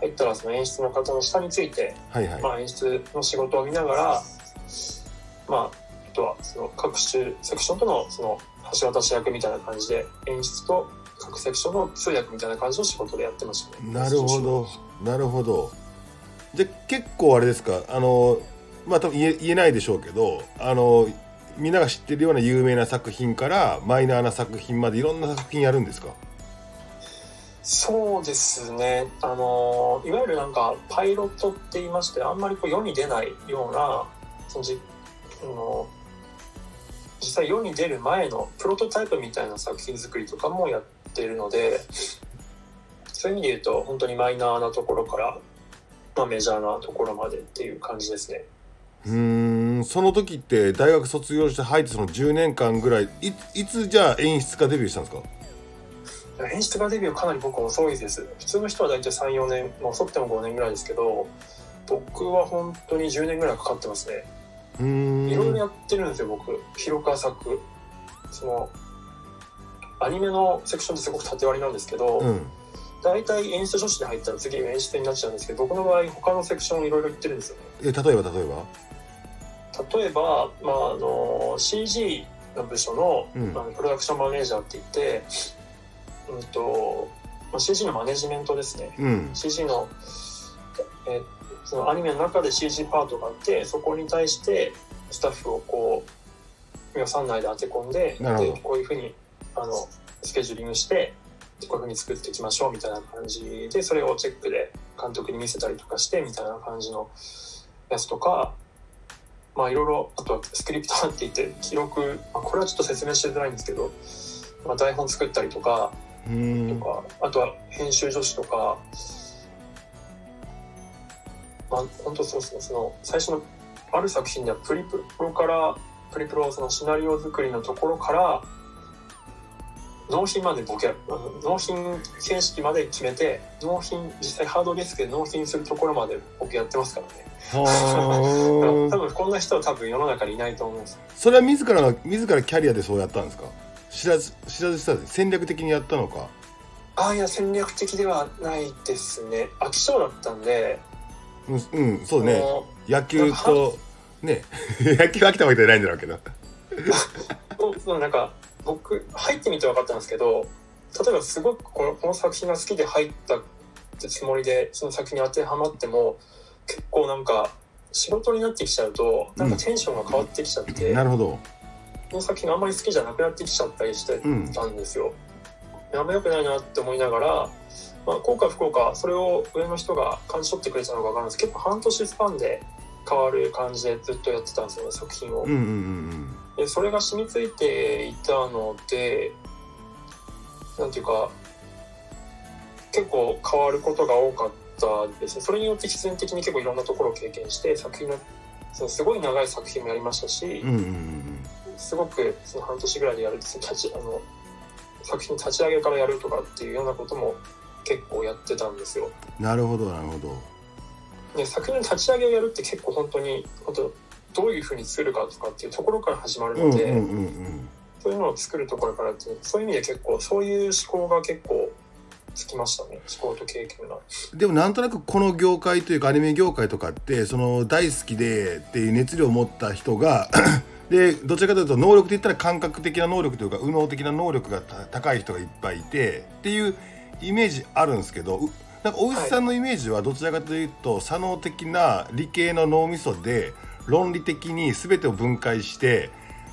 入ったらその演出の方の下について、はいはい、まあ、演出の仕事を見ながら、まあ、あとはその各種セクションとのその橋渡し役みたいな感じで演出と各セクションの通訳みたいな感じの仕事でやってましたね。なるほど。なるほど。じゃあ結構あれですか？あのまあ多分言え言えないでしょうけどあのみんなが知ってるような有名な作品からマイナーな作品までいろんな作品やるんですか？そうですねあのいわゆるなんかパイロットって言いましてあんまりこう世に出ないようなそのじあの実際世に出る前のプロトタイプみたいな作品作りとかもやってるのでそういう意味で言うと本当にマイナーなところから、まあ、メジャーなところまでっていう感じですね。うんその時って大学卒業して入ってその10年間ぐらいいいつじゃあ演出家デビューしたんですか？演出家デビューかなり僕は遅いです。普通の人は大体34年、まあ、遅くても5年ぐらいですけど僕は本当に10年ぐらいかかってますね。いろいろやってるんですよ僕。広川作。そのアニメのセクションってすごく縦割りなんですけど、うん。大体演出女子で入ったら次演出になっちゃうんですけど僕の場合他のセクションいろいろ言ってるんですよね。え例えば例えば？例えば、まあ、あの CG の部署の,、うん。あのプロダクションマネージャーって言って、うんとまあ、CG のマネジメントですね。うん。CG の,、えーそのアニメの中で CG パートがあってそこに対してスタッフをこう予算内で当て込んででこういうふうにあのスケジューリングしてこういうふうに作っていきましょうみたいな感じでそれをチェックで監督に見せたりとかしてみたいな感じのやつとかまあいろいろあとはスクリプトって言って記録、まあ、これはちょっと説明しづらいんですけど、まあ、台本作ったりとかとか、あとは編集助手とか、まあ、本当そうですね、その最初のある作品ではプリプロから、プリプロそのシナリオ作りのところから、納品まで僕や、あの納品形式まで決めて、納品、実際ハードディスクで納品するところまで僕やってますからね。は 多あ分こんな人は多分世の中にいないと思うんです。それは自らの自らキャリアでそうやったんですか？知らず知らず知らず戦略的にやったのか？ああ、いや、戦略的ではないですね。飽き性だったんで、うん、うん、そうね。も野球とね。野球飽きたわけじゃないんだろうけど。う そうなんか僕入ってみて分かったんですけど例えばすごくこのこの作品が好きで入ったつもりでその作品に当てはまっても結構なんか仕事になってきちゃうとなんかテンションが変わってきちゃって、なるほど。この作品があんまり好きじゃなくなってきちゃったりしてうん。たんですよ。あんま良くないなって思いながら、まあ、効果不効果それを上の人が感じ取ってくれたのか分かるんです。けど結構半年スパンで変わる感じでずっとやってたんですよね作品を。うん。うんうんでそれが染みついていたのでなんていうか結構変わることが多かったですね。それによって必然的に結構いろんなところを経験して作品のそのすごい長い作品もやりましたしうんうんうんうんすごくその半年ぐらいでやる立ちあの作品立ち上げからやるとかっていうようなことも結構やってたんですよ。なるほどなるほどで作品の立ち上げをやるって結構本当に本当どういうふうに作るかとかっていうところから始まるうんうんので、うんうんそういうのを作るところからっていうそういう意味で結構そういう思考が結構つきましたね思考と経験が。でもなんとなくこの業界というかアニメ業界とかってその大好きでっていう熱量を持った人がでどちらかというと能力って言ったら感覚的な能力というか右脳的な能力がた高い人がいっぱいいてっていうイメージあるんですけどうなんか大石さんのイメージはどちらかというと左脳的な理系の脳みそで論理的に全てを分解して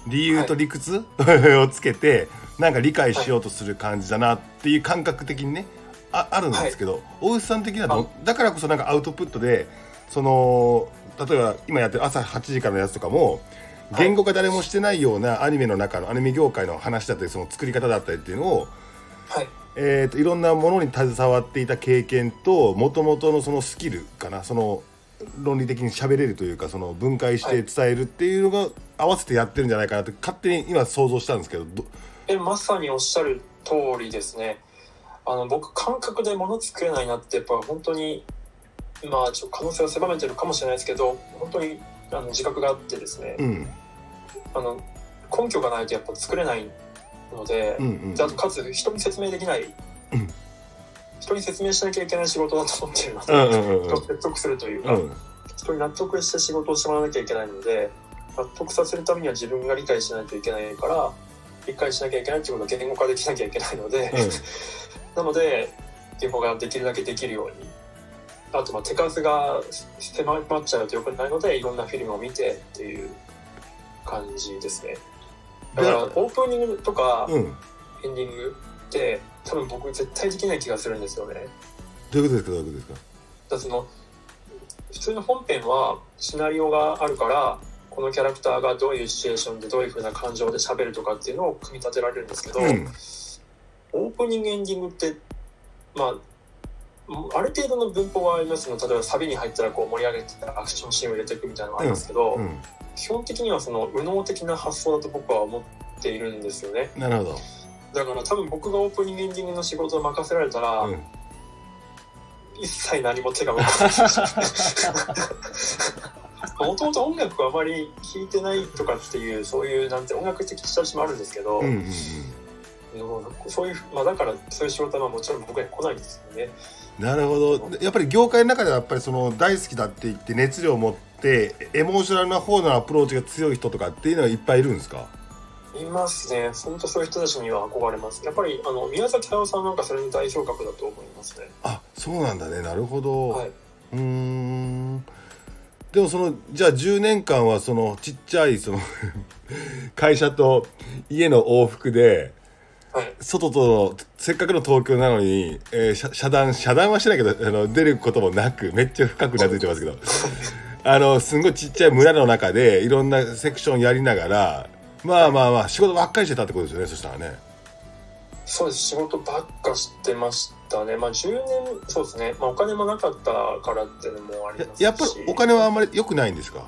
理由と理屈、をつけてなんか理解しようとする感じだなっていう感覚的にねああるんですけど、大石さん的にはどだからこそなんかアウトプットでその例えば今やってる朝8時からのやつとかもはい言語化誰もしてないようなアニメの中のアニメ業界の話だったりその作り方だったりっていうのを、はい。えー、といろんなものに携わっていた経験ともともとのそのスキルかなその論理的に喋れるというかその分解して伝えるっていうのが合わせてやってるんじゃないかなって勝手に今想像したんですけどどえまさにおっしゃる通りですね。あの僕感覚で物作れないなってやっぱ本当にまあちょっと可能性を狭めてるかもしれないですけど本当にあの自覚があってですね、うんあの根拠がないとやっぱ作れないので、うんうんであとかつ人に説明できない、うん。人に説明しなきゃいけない仕事だと思っているので、うんうんうん説得するというか、うん。人に納得して仕事をしてもらわなきゃいけないので納得させるためには自分が理解しないといけないから理解しなきゃいけないっていうことは言語化できなきゃいけないので、なので言語ができるだけできるようにあとまあ手数が狭まっちゃうとよくないのでいろんなフィルムを見てっていう感じですね。だからオープニングとかうん。うんエンディングって多分僕絶対できない気がするんですよね。どういうことですか？どういうことですか？だその普通の本編はシナリオがあるからこのキャラクターがどういうシチュエーションでどういうふうな感情で喋るとかっていうのを組み立てられるんですけど、うん。オープニングエンディングってまあある程度の文法はありますの例えばサビに入ったらこう盛り上げてアクションシーンを入れていくみたいなのがありますけど、うん基本的にはその右脳的な発想だと僕は思っているんですよね。なるほど。だから多分僕がオープニングエンディングの仕事を任せられたら、うん。一切何も手が動かないもともと音楽はあまり聴いてないとかっていうそういうなんて音楽的親しみもあるんですけど、うんうんうんそういうまあだからそういう仕事はもちろん僕には来ないんですよね。なるほど。やっぱり業界の中ではやっぱりその大好きだって言って熱量を持ってエモーショナルな方のアプローチが強い人とかっていうのはいっぱいいるんですか？いますね。本当そういう人たちには憧れます。やっぱりあの宮崎駿さんなんかそれの代表格だと思いますね。あそうなんだね。なるほど、はい。うーん。でもそのじゃあ10年間はそのちっちゃいその 会社と家の往復ではい。外とのせっかくの東京なのに、えー遮遮断遮断はしてないけどあの出ることもなくめっちゃ深くなずいてますけど。あのすんごいちっちゃい村の中でいろんなセクションやりながらまあまあまあ仕事ばっかりしてたってことですよねそしたらね。そうです。仕事ばっかしてましたね。まあ10年そうですね、まあ、お金もなかったからっていうのもありやますし。やっぱりお金はあんまり良くないんですか？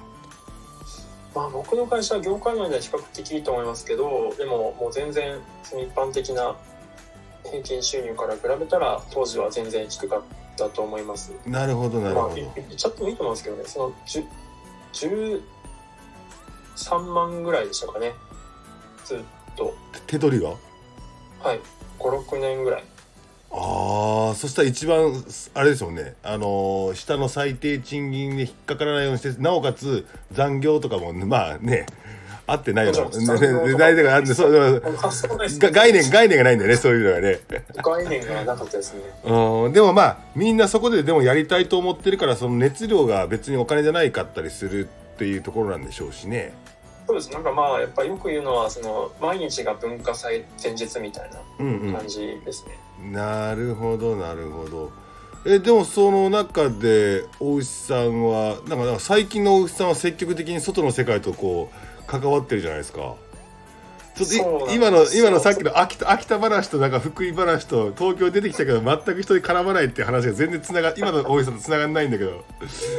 まあ僕の会社は業界内では比較的いいと思いますけどでももう全然その一般的な平均収入から比べたら当時は全然低かったと思います。なるほどなるまあほど。い言っちゃってもいいと思うんですけどねその10 13万ぐらいでしたかね。ずっと。手取りが？はい。56年ぐらいああそしたら一番あれですもんね。あのー下の最低賃金で引っかからないようにしてなおかつ残業とかもまあね合ってないよもちろんね残業とか大体があってそうないです。が概念概念がないんだよねそういうのがね。概念がなかったですね。うん。でもまあみんなそこででもやりたいと思ってるからその熱量が別にお金じゃないかったりするっていうところなんでしょうしね。そうです。なんかまあやっぱよく言うのはその毎日が文化祭前日みたいうんな感じですね、うんなるほどなるほど。えでもその中で大石さんはなんかなんか最近の大石さんは積極的に外の世界とこう関わってるじゃないですか。ちょっと今の今のさっきの秋田秋田話となんか福井話と東京出てきたけど全く人に絡まないって話が全然つなが今の大石さんとつながらないんだけど。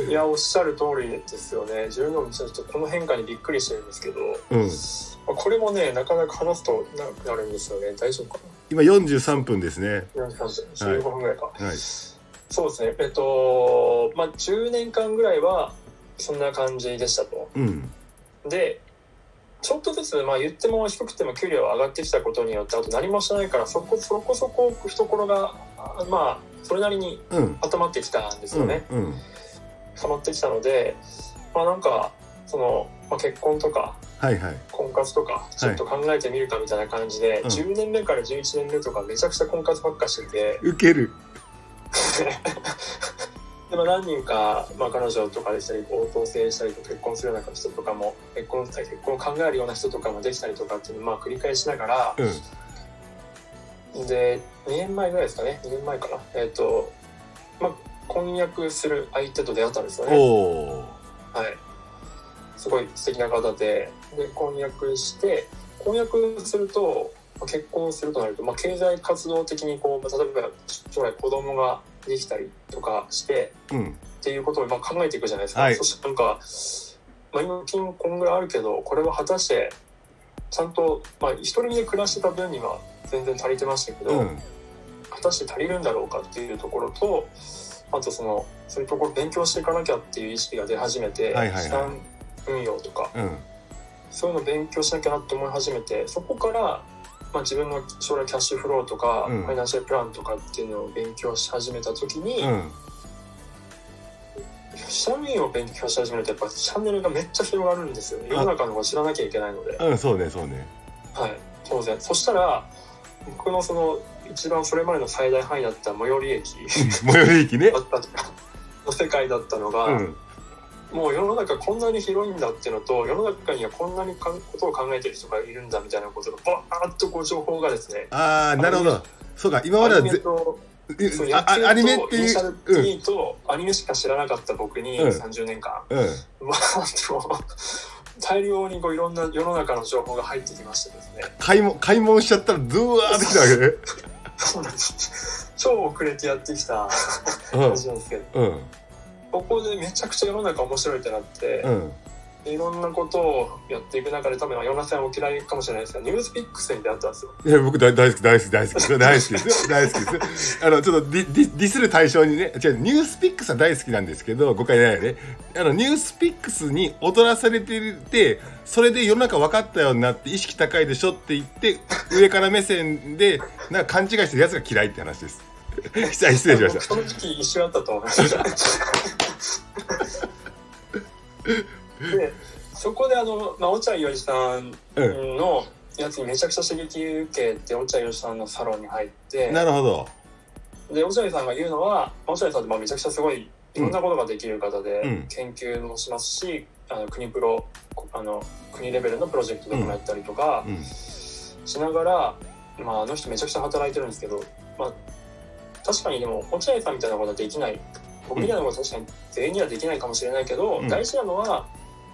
いやおっしゃる通りですよね。自分でもちょっとこの変化にびっくりしてるんですけど。うん。これもねなかなか話すと長くなるんですよね。大丈夫か今43分ですね。な15分ぐらいか、はい。そうですね。えっとまあ10年間ぐらいはそんな感じでしたと。うん。でちょっとずつ、まあ、言っても低くても給料上がってきたことによってあと何もしないからそこそこそこ懐があまあそれなりにうん。温まってきたんですうんよね、うん溜まってきたのでまあなんかその、まあ、結婚とかはいはい。婚活とかちょっと考えてみるかみたいな感じで、うん。10年目から11年目とかめちゃくちゃ婚活ばっかしてて。ウケる。でも何人か、まあ、彼女とかでしたり同棲したりと結婚するような人とかも結婚結婚を考えるような人とかもできたりとかっていうのをまあ繰り返しながらうん。で2年前ぐらいですかね。2年前かな。えっ、とまあ婚約する相手と出会ったんですよね。はいすごい素敵な方でで婚約して婚約するとまあ結婚するとなると、まあ、経済活動的にこう、まあ、例えば将来子供ができたりとかしてうん。っていうことをまあ考えていくじゃないですか、はい。そしてなんか、まあ、今金こんぐらいあるけどこれは果たしてちゃんと、まあ、一人で暮らしてた分には全然足りてましたけど、うん。果たして足りるんだろうかっていうところとあとそのそういうところ勉強していかなきゃっていう意識が出始めて、はいはいはい運用とかうん。そういうの勉強しなきゃなって思い始めてそこから、まあ、自分の将来キャッシュフローとか、うん。ファイナンシャルプランとかっていうのを勉強し始めた時に、うん。資産運用を勉強し始めるとやっぱチャンネルがめっちゃ広がるんですよ世の中のこと知らなきゃいけないので。うんそうねそうね。はい、当然。そしたら、僕のその、一番それまでの最大範囲だった最寄り駅。最寄り駅ね。の世界だったのが、うんもう世の中こんなに広いんだっていうのと、世の中にはこんなにかことを考えてる人がいるんだみたいなことが、バーッとこう情報がですね、ああなるほど。そうか今までアはぜアニメっていうとアニメしか知らなかった僕にうん。30年間、うんうと大量にこういろんな世の中の情報が入ってきましてですね、買い物買い物しちゃったらドゥワーってきたわけ。ねそうなんです。超遅れてやってきた。話なんですけど、うんここでめちゃくちゃ世の中面白いってなってう、ん。いろんなことをやっていく中で多分世の中さんお嫌いかもしれないですが、ニュースピックスに出会ったんですよ。いや僕大大好き大好き大好き 大好きですよ。大好きですよ。あのちょっとディディディスる対象にね違うニュースピックスは大好きなんですけど誤解ないよね。あのニュースピックスに踊らされててそれで世の中分かったようになって意識高いでしょって言って上から目線でなんか勘違いしてるやつが嫌いって話です失礼しましたその時期一緒だったと思います。で、そこであの、まあ、落合陽一さんうんのやつにめちゃくちゃ刺激受けて、落合陽一さんのサロンに入って、なるほど。で落合さんが言うのは落合さんってまあめちゃくちゃすごいいろんなことができる方で、うん。研究もしますしあの国プロあの国レベルのプロジェクトとかもやったりとかうん。しながら、まあ、あの人めちゃくちゃ働いてるんですけど、まあ、確かにでも落合さんみたいなことはできない。僕みたいなことは確かに全員にはできないかもしれないけど、うん。大事なのは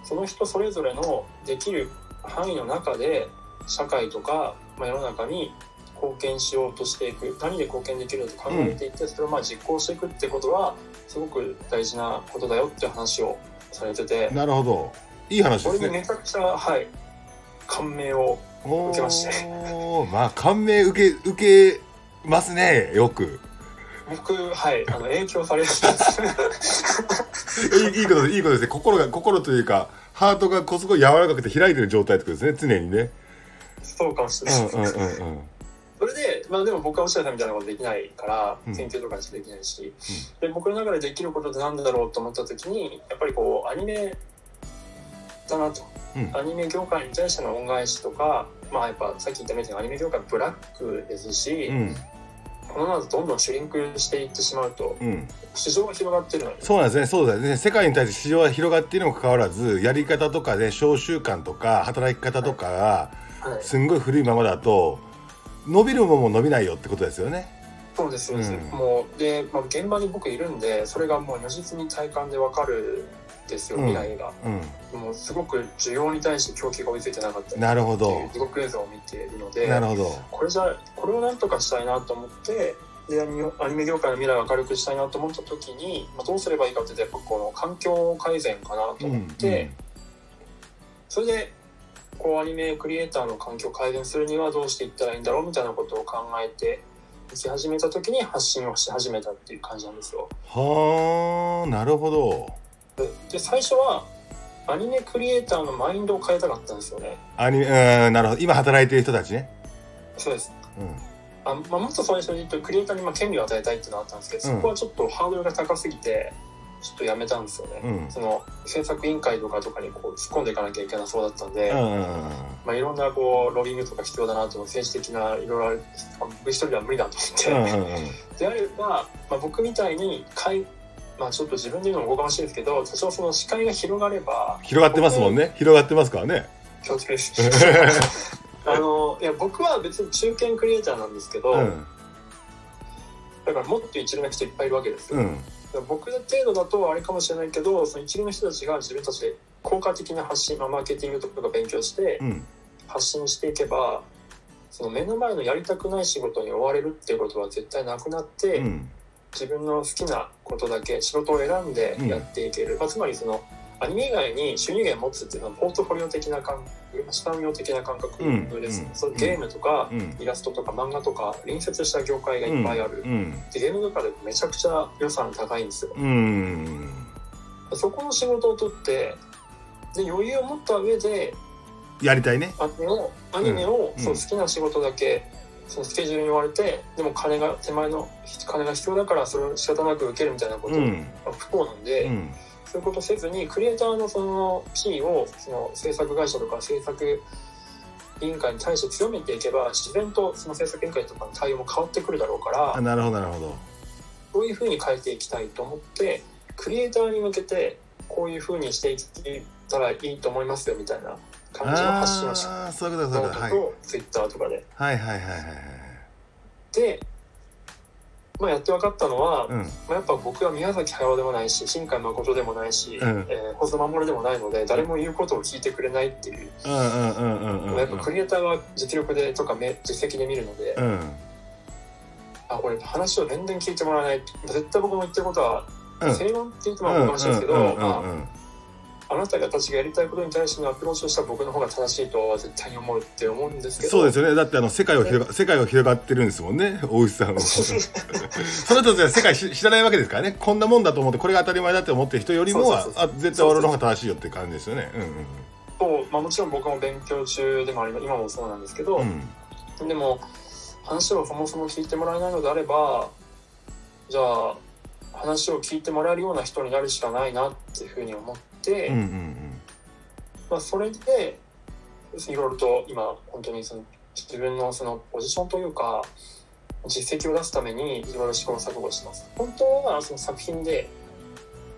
その人それぞれのできる範囲の中で社会とか、まあ、世の中に貢献しようとしていく。何で貢献できると考えていって、それをまあ実行していくってことはすごく大事なことだよって話をされてて。なるほど。いい話これにですねめちゃくちゃはい。感銘をお受けまして。ー。まあ感銘受け受けますねよく僕はいあの影響されるんです。いい いいことですいいことですね。心が心というかハートがこすごい柔らかくて開いてる状態ってことですね。常にね。そうかもしれない、うんうんうんうん。それでまあでも僕は落合さんみたいなことできないから、うん。研究とかできないし、で僕の中でできることって何だろうと思った時にやっぱりこうアニメだなと。うん。アニメ業界に対しての恩返しとかまあやっぱさっき言ったみたいにアニメ業界ブラックですし、うんこのままどんどんシュリンクしていってしまうとうん。市場が広がってるのにそうなんですね。そうですね。世界に対して市場が広がっているにもかかわらずやり方とかね商習慣とか働き方とかがはい、すんごい古いままだと伸びるもんも伸びないよってことですよね。そうですそうん。もうで、まあ、現場に僕いるんでそれがもう如実に体感でわかるんですようん。未来が、うん。もうすごく需要に対して供給が追いついてなかった。りなるほど。地獄映像を見ているのでなるほど。これじゃこれをなんとかしたいなと思ってでアニメ業界の未来を明るくしたいなと思った時に、まあ、どうすればいいかってやっぱこの環境改善かなと思って、それでこうアニメクリエイターの環境を改善するにはどうしていったらいいんだろうみたいなことを考えていき始めた時に発信をし始めたっていう感じなん。ですよ。はあなるほどでで最初はアニメクリエイターのマインドを変えたかったんですよね。アニメうんなるほど。今働いてる人たちね。そうです。うん。あまあ、もっと最初に言うとクリエイターにまあ権利を与えたいっていうのがあったんですけど、うん。そこはちょっとハードルが高すぎてちょっとやめたんですよね、うん。その制作委員会とかとかにこう突っ込んでいかなきゃいけなそうだったんで、うんうんうんまあ、いろんなこうロビングとか必要だなと思って政治的ないろいろある僕一人では無理だと思って、うんうんうん。であれば、まあ、僕みたいにかいまあちょっと自分で言うのもおこがましいですけど多少その視界が広がれば広がってますもんね。広がってますからね。気をつけです。あのいや僕は別に中堅クリエイターなんですけど、うん。だからもっと一流な人いっぱいいるわけですよ、うん。僕の程度だとあれかもしれないけどその一流の人たちが自分たちで効果的な発信、まあ、マーケティングとか勉強してうん。発信していけばその目の前のやりたくない仕事に追われるっていうことは絶対なくなって、うん自分の好きなことだけ仕事を選んでやっていける、まあ、つまりそのアニメ以外に収入源を持つっていうのはポートフォリオ的な感下見的な感覚です、うん。うん。そうゲームとか、うん。イラストとか漫画とか隣接した業界がいっぱいある、うん。でゲーム業界でめちゃくちゃ予算高いんですよ。うん。そこの仕事を取ってで余裕を持った上でやりたいね。アニメをアニメを、うん。そう好きな仕事だけそのスケジュールに追われてでも金が手前の金が必要だからそれを仕方なく受けるみたいなことうん。が不幸なんで、うん。そういうことせずにクリエイターのそのキーをその制作会社とか制作委員会に対して強めていけば自然とその制作委員会とかの対応も変わってくるだろうからあなるほどなるほど。そういうふうに変えていきたいと思ってクリエイターに向けてこういうふうにしていったらいいと思いますよみたいな感じの発信をしてああそういうことだそういうこと。だはい。とツイッターとかで。はいはいはいはいはい。で、まあ、やって分かったのは、うん。まあ、やっぱ僕は宮崎駿でもないし新海誠でもないし、うん。えー細田守でもないので誰も言うことを聞いてくれないっていう、うんうんうんうんうん。やっぱクリエイターは実力でとかめ実績で見るので、うん。あこれ話を全然聞いてもらわない。絶対僕も言ってることはうん。正論って言ってもらうかもしいですけど、まうんあ、あなたたちがやりたいことに対してのアプローチをした僕の方が正しいとは絶対に思うって思うんですけど。そうですよね。だってあの世界を広が 世界を広がってるんですもんね大石さんは。その人たちは世界し知らないわけですからね。こんなもんだと思ってこれが当たり前だって思ってる人よりもあ絶対俺の方が正しいよって感じですよね。そうまあ、もちろん僕も勉強中でもあり今もそうなんですけど、うん。うんでも話をそもそも聞いてもらえないのであればじゃあ話を聞いてもらえるような人になるしかないなっていうふうに思って、うんうんまあ、それでいろいろと今本当にその自分のそのポジションというか実績を出すためにいろいろ試行錯誤してます。本当はその作品で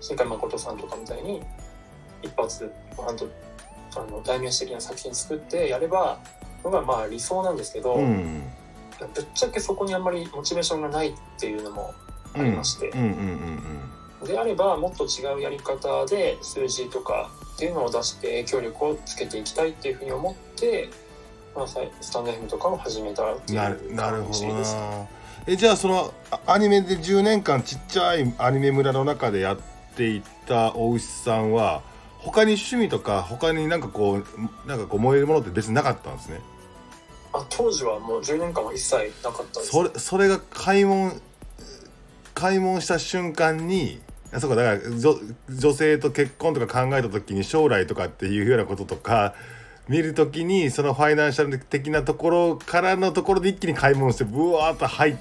新海誠さんとかみたいに一発本当あの代名詞的な作品作ってやればのがまあ理想なんですけど、うんうんぶっちゃけそこにあんまりモチベーションがないっていうのもありまして、うんうんうんであればもっと違うやり方で数字とかっていうのを出して影響力をつけていきたいっていうふうに思って、まあ、さスタンド FM とかを始めたっていうなるなるほど感じですなえじゃあそのあアニメで10年間ちっちゃいアニメ村の中でやっていった大石さんは他に趣味とか他になんかこうなんかこう燃えるものって別になかったんですね？あ当時はもう10年間は一切なかったです。それそれが開門開門した瞬間にあそうかだから女女性と結婚とか考えた時に将来とかっていうようなこととか見る時にそのファイナンシャル的なところからのところで一気に開門してブワーッと入っ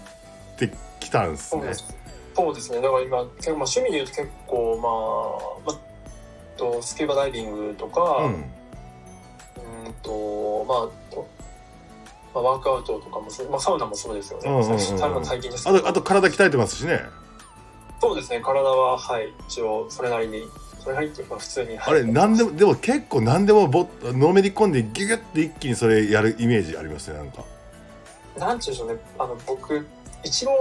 てきたんですね。そうで。すそうですね。だから今まあ、趣味で言うと結構まあ、まあとスキューバダイビングとか、ううんんとまあとまあ、ワークアウトとかもそう、まあ、サウナもそうですよね、うんあと体鍛えてますしね。そうですね体ははい一応それなりにそれなりっていうか普通にあれ何でもでも結構何でもぼのめり込んでギュギュッて一気にそれやるイメージありますねなんか。なんていうんでしょうねあの僕一郎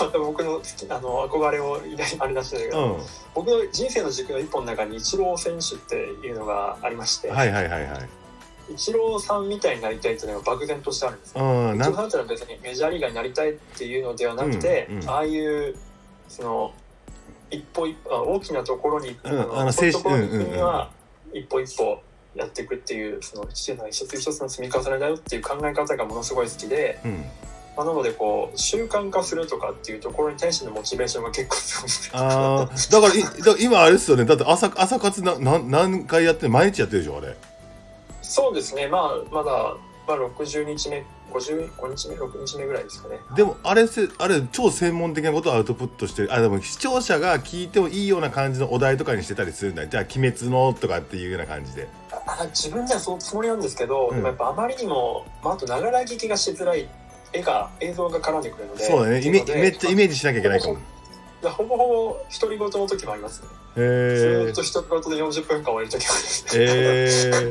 また僕のあの憧れをあれ出してるけど、うん。僕の人生の軸の一本の中にイチロー選手っていうのがありまして、はいはいはいはい。イチローさんみたいになりたいっていうのが漠然としてあるんですよ。うん。なんイチローさん別にメジャーリーガーになりたいっていうのではなくて、うんうんああいうその一歩一歩あ大きなところに、うんああの精神には一歩一歩やっていくっていうその一つ一つの積み重ねだよっていう考え方がものすごい好きで、うん。まあ、なのでこう習慣化するとかっていうところに対してのモチベーションが結構強いんですよああだからいだ今あれですよねだって朝朝活なな何回やって毎日やってるでしょあれ。そうですねまあまだ、まあ、60日目55日目6日目ぐらいですかね。でもあれせあれ超専門的なことをアウトプットしてるあでも視聴者が聞いてもいいような感じのお題とかにしてたりするんだじゃあ「鬼滅の」とかっていうような感じで。あ自分ではそのつもりなんですけど、うん。でもやっぱあまりにも、まあ、あとながら聞きがしづらい絵が映像が絡んでくるのでそうだね。イメめっちゃイメージしなきゃいけないかも。でほぼほぼ独り言の時もありますね、ずっと独り言で40分間終える時もありますえ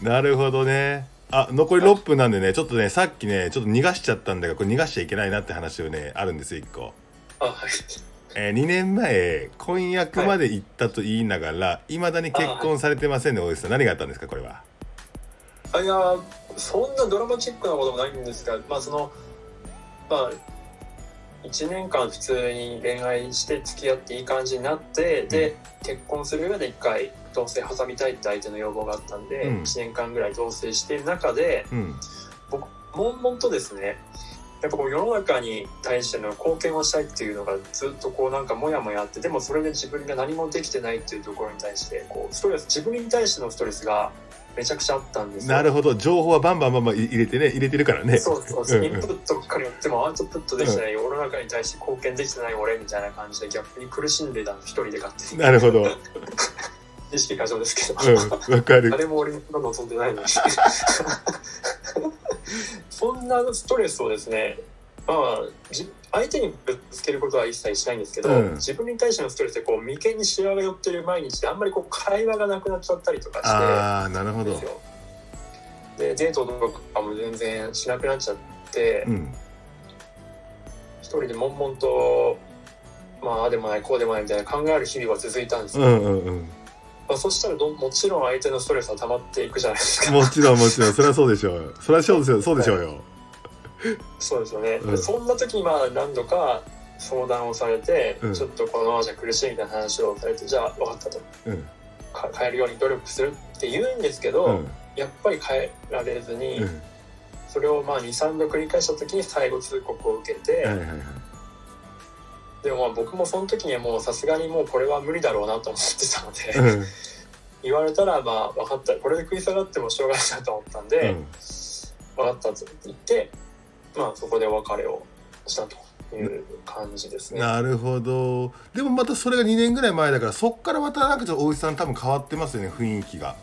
ー、なるほどねあ残り6分なんでねちょっとねさっきねちょっと逃がしちゃったんだがこれ逃がしちゃいけないなって話をねあるんですよ1個、あはい。えー、2年前婚約まで行ったと言いながらいま、未だに結婚されてませんね大石さん。何があったんですかこれは？あいやそんなドラマチックなこともないんですがまあそのまあ1年間普通に恋愛して付き合っていい感じになって、で結婚する上で1回同棲挟みたいって相手の要望があったんで、うん。1年間ぐらい同棲している中でうん。僕悶々とですねやっぱこう世の中に対しての貢献をしたいっていうのがずっとこうなんかモヤモヤあってでもそれで自分が何もできてないっていうところに対してこうストレス自分に対してのストレスがめちゃくちゃあったんですよ。なるほど。情報はバンバンバンバン入れてね入れてるからね。そうそうそう、うん。うんインプットばっかりやってもアウトプットできてない、世の中に対して貢献できてない俺みたいな感じで逆に苦しんでた一人で勝手に。なるほど。うん意識過剰ですけど、わかる。誰も俺の望んでないのに。そんなストレスをですねまあじ相手にぶつけることは一切しないんですけど、うん。自分に対してのストレスでこう眉間にシワが寄ってる毎日であんまりこう会話がなくなっちゃったりとかして。ああなるほど。でデートとかも全然しなくなっちゃって、うん。一人で悶々とまあああでもないこうでもないみたいな考える日々は続いたんですよ、うんうんうんまあ、そしたらどもちろん相手のストレスは溜まっていくじゃないですか。もちろんもちろん。それはそうでしょう。それはそうですよ。そうでしょうよ。そうですよね、うん。でそんな時にまあ何度か相談をされて、うん。ちょっとこのままじゃ苦しいみたいな話をされてじゃあ分かったと。うん。か変えるように努力するって言うんですけど、うん。やっぱり変えられずに、うん。それをまあ23度繰り返した時に最後通告を受けて、はいはいはいでもまあ僕もその時にはもうさすがにもうこれは無理だろうなと思ってたので、うん。言われたらまあ分かった。これで食い下がってもしょうがないなと思ったんで、うん。分かったと言ってまあそこでお別れをしたという感じですね。なるほど。でもまたそれが2年ぐらい前だからそっからまたなんかちょっと大石さん多分変わってますよね雰囲気が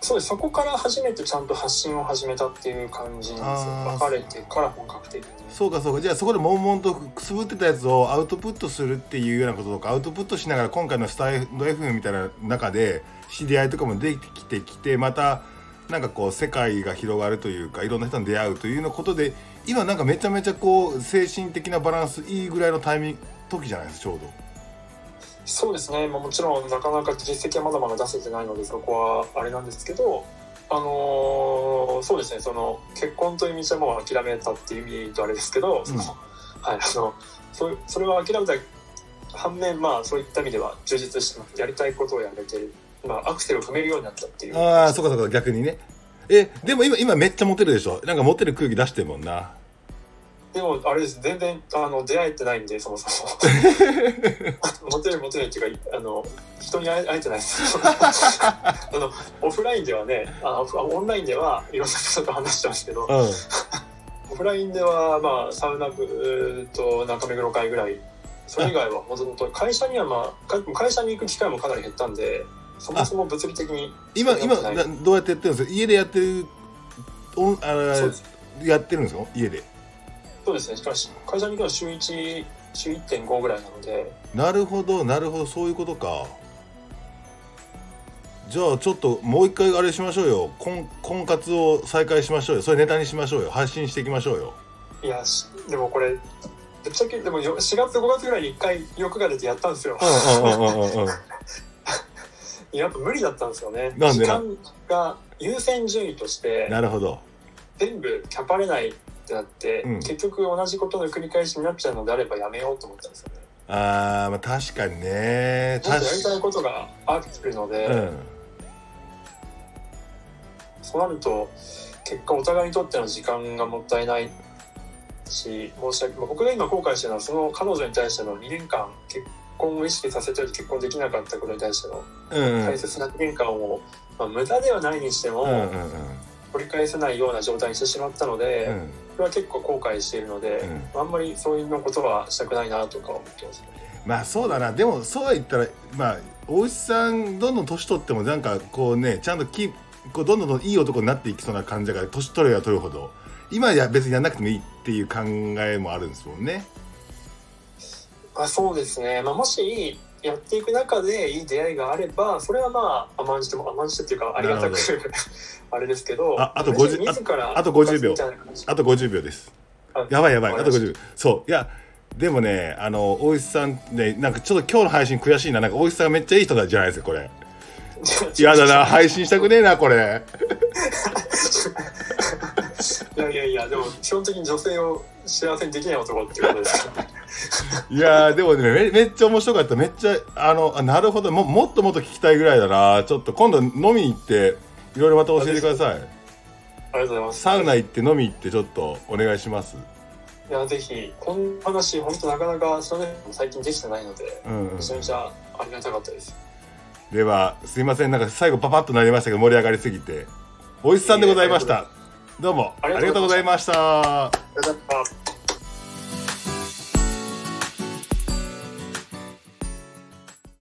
そうです。そこから初めてちゃんと発信を始めたっていう感じなんですよ。別れてから本格的に。そうかそうか。じゃあそこで悶々とくすぶってたやつをアウトプットするっていうようなこととかアウトプットしながら今回のスタイド FM みたいな中で知り合いとかもできてきてまたなんかこう世界が広がるというかいろんな人に出会うというようなことで今なんかめちゃめちゃこう精神的なバランスいいぐらいのタイミング時じゃないですかちょうど。そうですね、まあ、もちろんなかなか実績はまだまだ出せてないのでそこはあれなんですけどあのーそうですね。その結婚という道はもう諦めたっていう意味とあれですけど、はいあのそそれは諦めた反面まあそういった意味では充実してます。やりたいことをやれてる、まあ、アクセルを踏めるようになったっていう。ああそうかそうか逆にねえでも今今めっちゃモテるでしょなんかモテる空気出してるもんなでもあれです。全然あの出会えてないんでそもそも。モテるモテないっていうかあの人に会えてないです。あのオフラインではねあオンラインではいろんな人と話してますけどうん。オフラインではまあサウナ部と中目黒会ぐらい。それ以外はもともと会社にはまあか会社に行く機会もかなり減ったんでそもそも物理的に今今どうやってやってるんですか？家でやってるおんあやってるんですか？家でそうですね。しかし会社に行くのは週1週1.5ぐらいなので。なるほどなるほど。そういうことか。じゃあちょっともう一回あれしましょうよ。婚婚活を再開しましょうよ。それネタにしましょうよ。発信していきましょうよ。いやしでもこれぶっちゃけでもよ4月5月ぐらいに1回欲が出てやったんですよ。やっぱ無理だったんですよね。なんで時間が優先順位としてなるほど。全部キャパれないってなって、うん。結局同じことの繰り返しになっちゃうのであればやめようと思ったんですよね。あーまあ確かにね。もっとやりたい確ことがあるので、うん。そうなると結果お互いにとっての時間がもったいないし申し訳まあ僕が今後悔してるのはその彼女に対しての2年間結婚を意識させておいて結婚できなかったことに対してのうん。うん大切な2年間を、まあ、無駄ではないにしても、うんうん取り返せないような状態にしてしまったので、うん。うんこれは結構後悔しているので、あんまりそういうのことはしたくないなとか思ってますね。まあそうだな。でもそうは言ったらまあ大石さんどんどん年取ってもなんかこうねちゃんときこうどんどんいい男になっていきそうな感じが年取れば取るほど。今や別にやんなくてもいいっていう考えもあるんですもんね。あそうですね、まあ、もしやっていく中でいい出会いがあればそれはまあ甘んじても甘んじてっていうかありがたくな あれですけどああと50自らあと50秒。あと50秒です。あやばいやばいあとわかりま50秒。そう。いやでもねあの大石さんねなんかちょっと今日の配信悔しいな。なんか大石さんがめっちゃいい人じゃないですかこれ。したやだな配信したくねえなこれ。いやいやいやでも基本的に女性を幸せにできない男ってことです。か いやーでもねめめっちゃ面白かった。めっちゃあのあなるほど。ももっともっと聞きたいぐらいだな。ちょっと今度飲みに行っていろいろまた教えてください。ありがとうございます。サウナ行って飲み行ってちょっとお願いします。いやぜひこんな話本当なかなかそれ最近できてないのでうん、うん。め、ちゃめちゃありがたかったです。ではすいません。なんか最後パパッとなりましたけど盛り上がりすぎて。おいしさんでございました。どうも。ありがとうございました。ありがとうございました